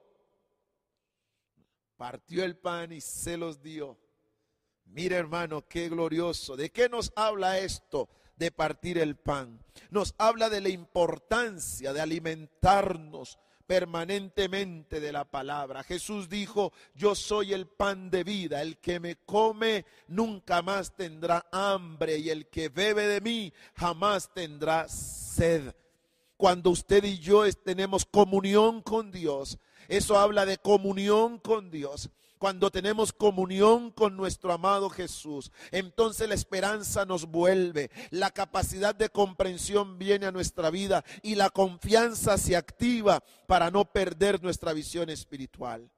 Partió el pan y se los dio. Mira hermano, qué glorioso. ¿De qué nos habla esto de partir el pan? Nos habla de la importancia de alimentarnos permanentemente de la palabra. Jesús dijo, yo soy el pan de vida, el que me come nunca más tendrá hambre y el que bebe de mí jamás tendrá sed. Cuando usted y yo tenemos comunión con Dios, eso habla de comunión con Dios cuando tenemos comunión con nuestro amado Jesús, entonces la esperanza nos vuelve, la capacidad de comprensión viene a nuestra vida y la confianza se activa para no perder nuestra visión espiritual.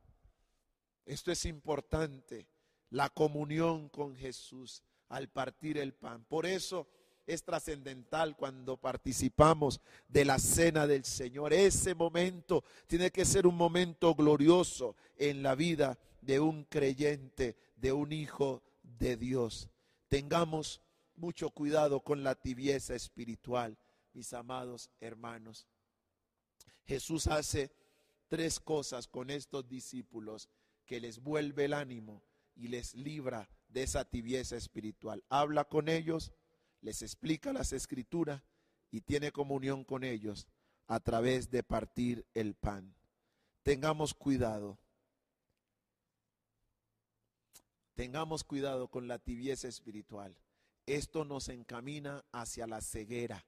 Esto es importante, la comunión con Jesús al partir el pan. Por eso es trascendental cuando participamos de la cena del Señor. Ese momento tiene que ser un momento glorioso en la vida de un creyente, de un hijo de Dios. Tengamos mucho cuidado con la tibieza espiritual, mis amados hermanos. Jesús hace tres cosas con estos discípulos que les vuelve el ánimo y les libra de esa tibieza espiritual. Habla con ellos, les explica las escrituras y tiene comunión con ellos a través de partir el pan. Tengamos cuidado. Tengamos cuidado con la tibieza espiritual. Esto nos encamina hacia la ceguera.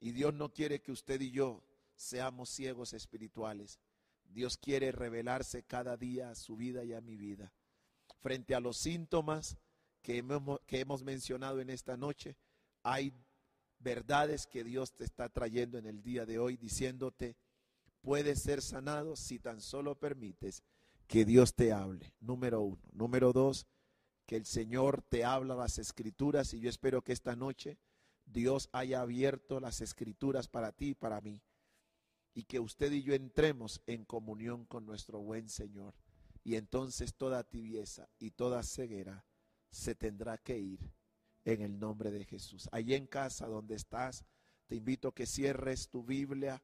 Y Dios no quiere que usted y yo seamos ciegos espirituales. Dios quiere revelarse cada día a su vida y a mi vida. Frente a los síntomas que hemos, mencionado en esta noche, hay verdades que Dios te está trayendo en el día de hoy diciéndote, puedes ser sanado si tan solo permites que Dios te hable. Número uno. Número dos, que el Señor te habla las escrituras y yo espero que esta noche Dios haya abierto las escrituras para ti y para mí y que usted y yo entremos en comunión con nuestro buen Señor. Y entonces toda tibieza y toda ceguera se tendrá que ir en el nombre de Jesús. Allí en casa donde estás, te invito a que cierres tu Biblia.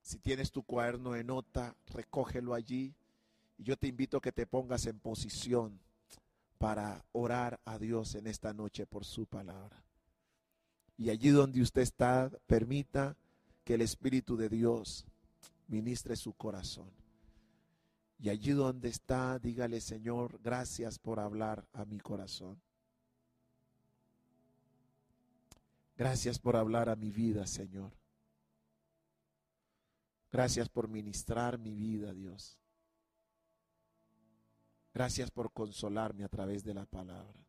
Si tienes tu cuaderno de nota, recógelo allí. Y yo te invito a que te pongas en posición para orar a Dios en esta noche por su palabra. Y allí donde usted está, permita que el Espíritu de Dios ministre su corazón. Y allí donde está, dígale, Señor, gracias por hablar a mi corazón. Gracias por hablar a mi vida, Señor. Gracias por ministrar mi vida, Dios. Gracias por consolarme a través de la palabra.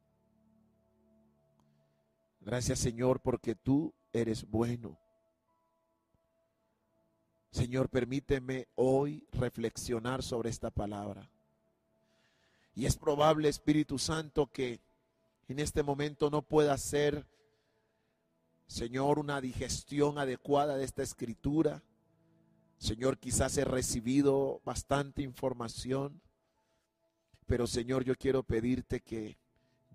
Gracias, Señor, porque tú eres bueno. Señor, permíteme hoy reflexionar sobre esta palabra. Y es probable, Espíritu Santo, que en este momento no pueda ser, Señor, una digestión adecuada de esta escritura. Señor, quizás he recibido bastante información, pero Señor, yo quiero pedirte que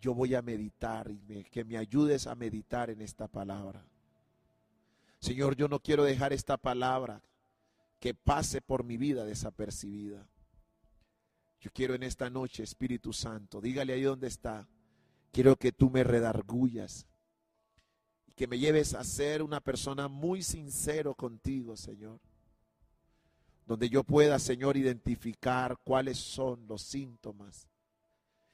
yo voy a meditar y que me ayudes a meditar en esta palabra. Señor, yo no quiero dejar esta palabra que pase por mi vida desapercibida. Yo quiero en esta noche, Espíritu Santo, dígale ahí donde está, quiero que tú me redargullas y que me lleves a ser una persona muy sincero contigo, Señor. Donde yo pueda, Señor, identificar cuáles son los síntomas.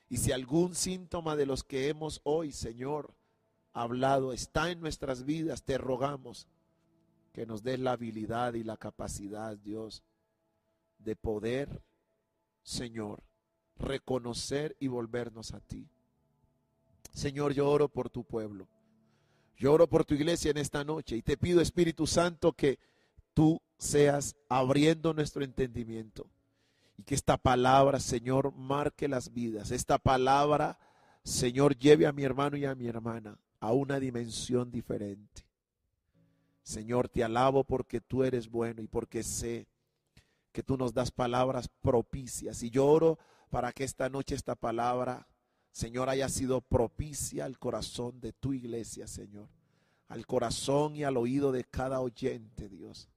Y si algún síntoma de los que hemos hoy, Señor, hablado está en nuestras vidas, te rogamos que nos des la habilidad y la capacidad, Dios, de poder, Señor, reconocer y volvernos a ti. Señor, yo oro por tu pueblo. Yo oro por tu iglesia en esta noche y te pido, Espíritu Santo, que tú seas abriendo nuestro entendimiento y que esta palabra, Señor, marque las vidas. Esta palabra, Señor, lleve a mi hermano y a mi hermana a una dimensión diferente. Señor, te alabo porque tú eres bueno y porque sé que tú nos das palabras propicias. Y yo oro para que esta noche esta palabra, Señor, haya sido propicia al corazón de tu iglesia, Señor. Al corazón y al oído de cada oyente, Dios.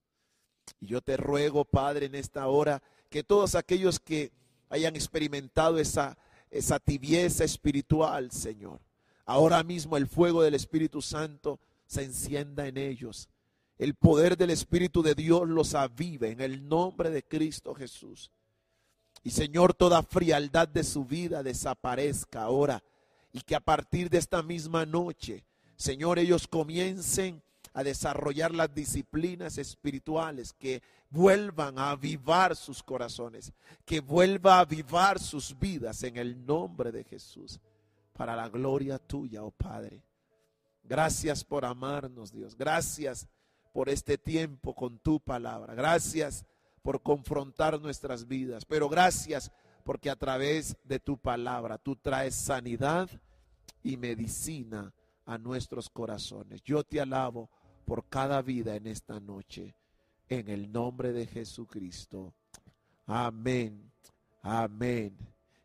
Y yo te ruego, Padre, en esta hora, que todos aquellos que hayan experimentado esa, esa tibieza espiritual, Señor, ahora mismo el fuego del Espíritu Santo se encienda en ellos el poder del Espíritu de Dios los avive en el nombre de Cristo Jesús. Y Señor, toda frialdad de su vida desaparezca ahora. Y que a partir de esta misma noche, Señor, ellos comiencen a desarrollar las disciplinas espirituales que vuelvan a avivar sus corazones, que vuelva a avivar sus vidas en el nombre de Jesús, para la gloria tuya, oh Padre. Gracias por amarnos, Dios. Gracias por este tiempo con tu palabra. Gracias por confrontar nuestras vidas, pero gracias porque a través de tu palabra tú traes sanidad y medicina a nuestros corazones. Yo te alabo por cada vida en esta noche, en el nombre de Jesucristo. Amén, amén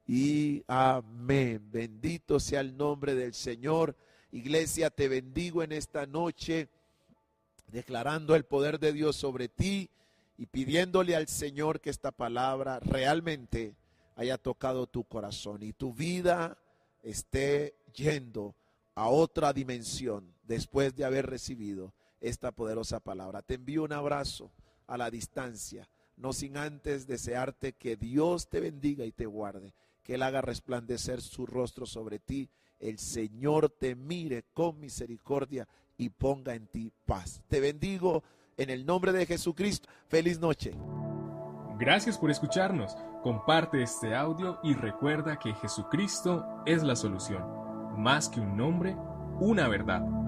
y amén. Bendito sea el nombre del Señor. Iglesia, te bendigo en esta noche, declarando el poder de Dios sobre ti y pidiéndole al Señor que esta palabra realmente haya tocado tu corazón y tu vida esté yendo a otra dimensión después de haber recibido esta poderosa palabra. Te envío un abrazo a la distancia, no sin antes desearte que Dios te bendiga y te guarde, que Él haga resplandecer su rostro sobre ti, el Señor te mire con misericordia y ponga en ti paz. Te bendigo en el nombre de Jesucristo. Feliz noche.
Gracias por escucharnos. Comparte este audio y recuerda que Jesucristo es la solución. Más que un nombre, una verdad.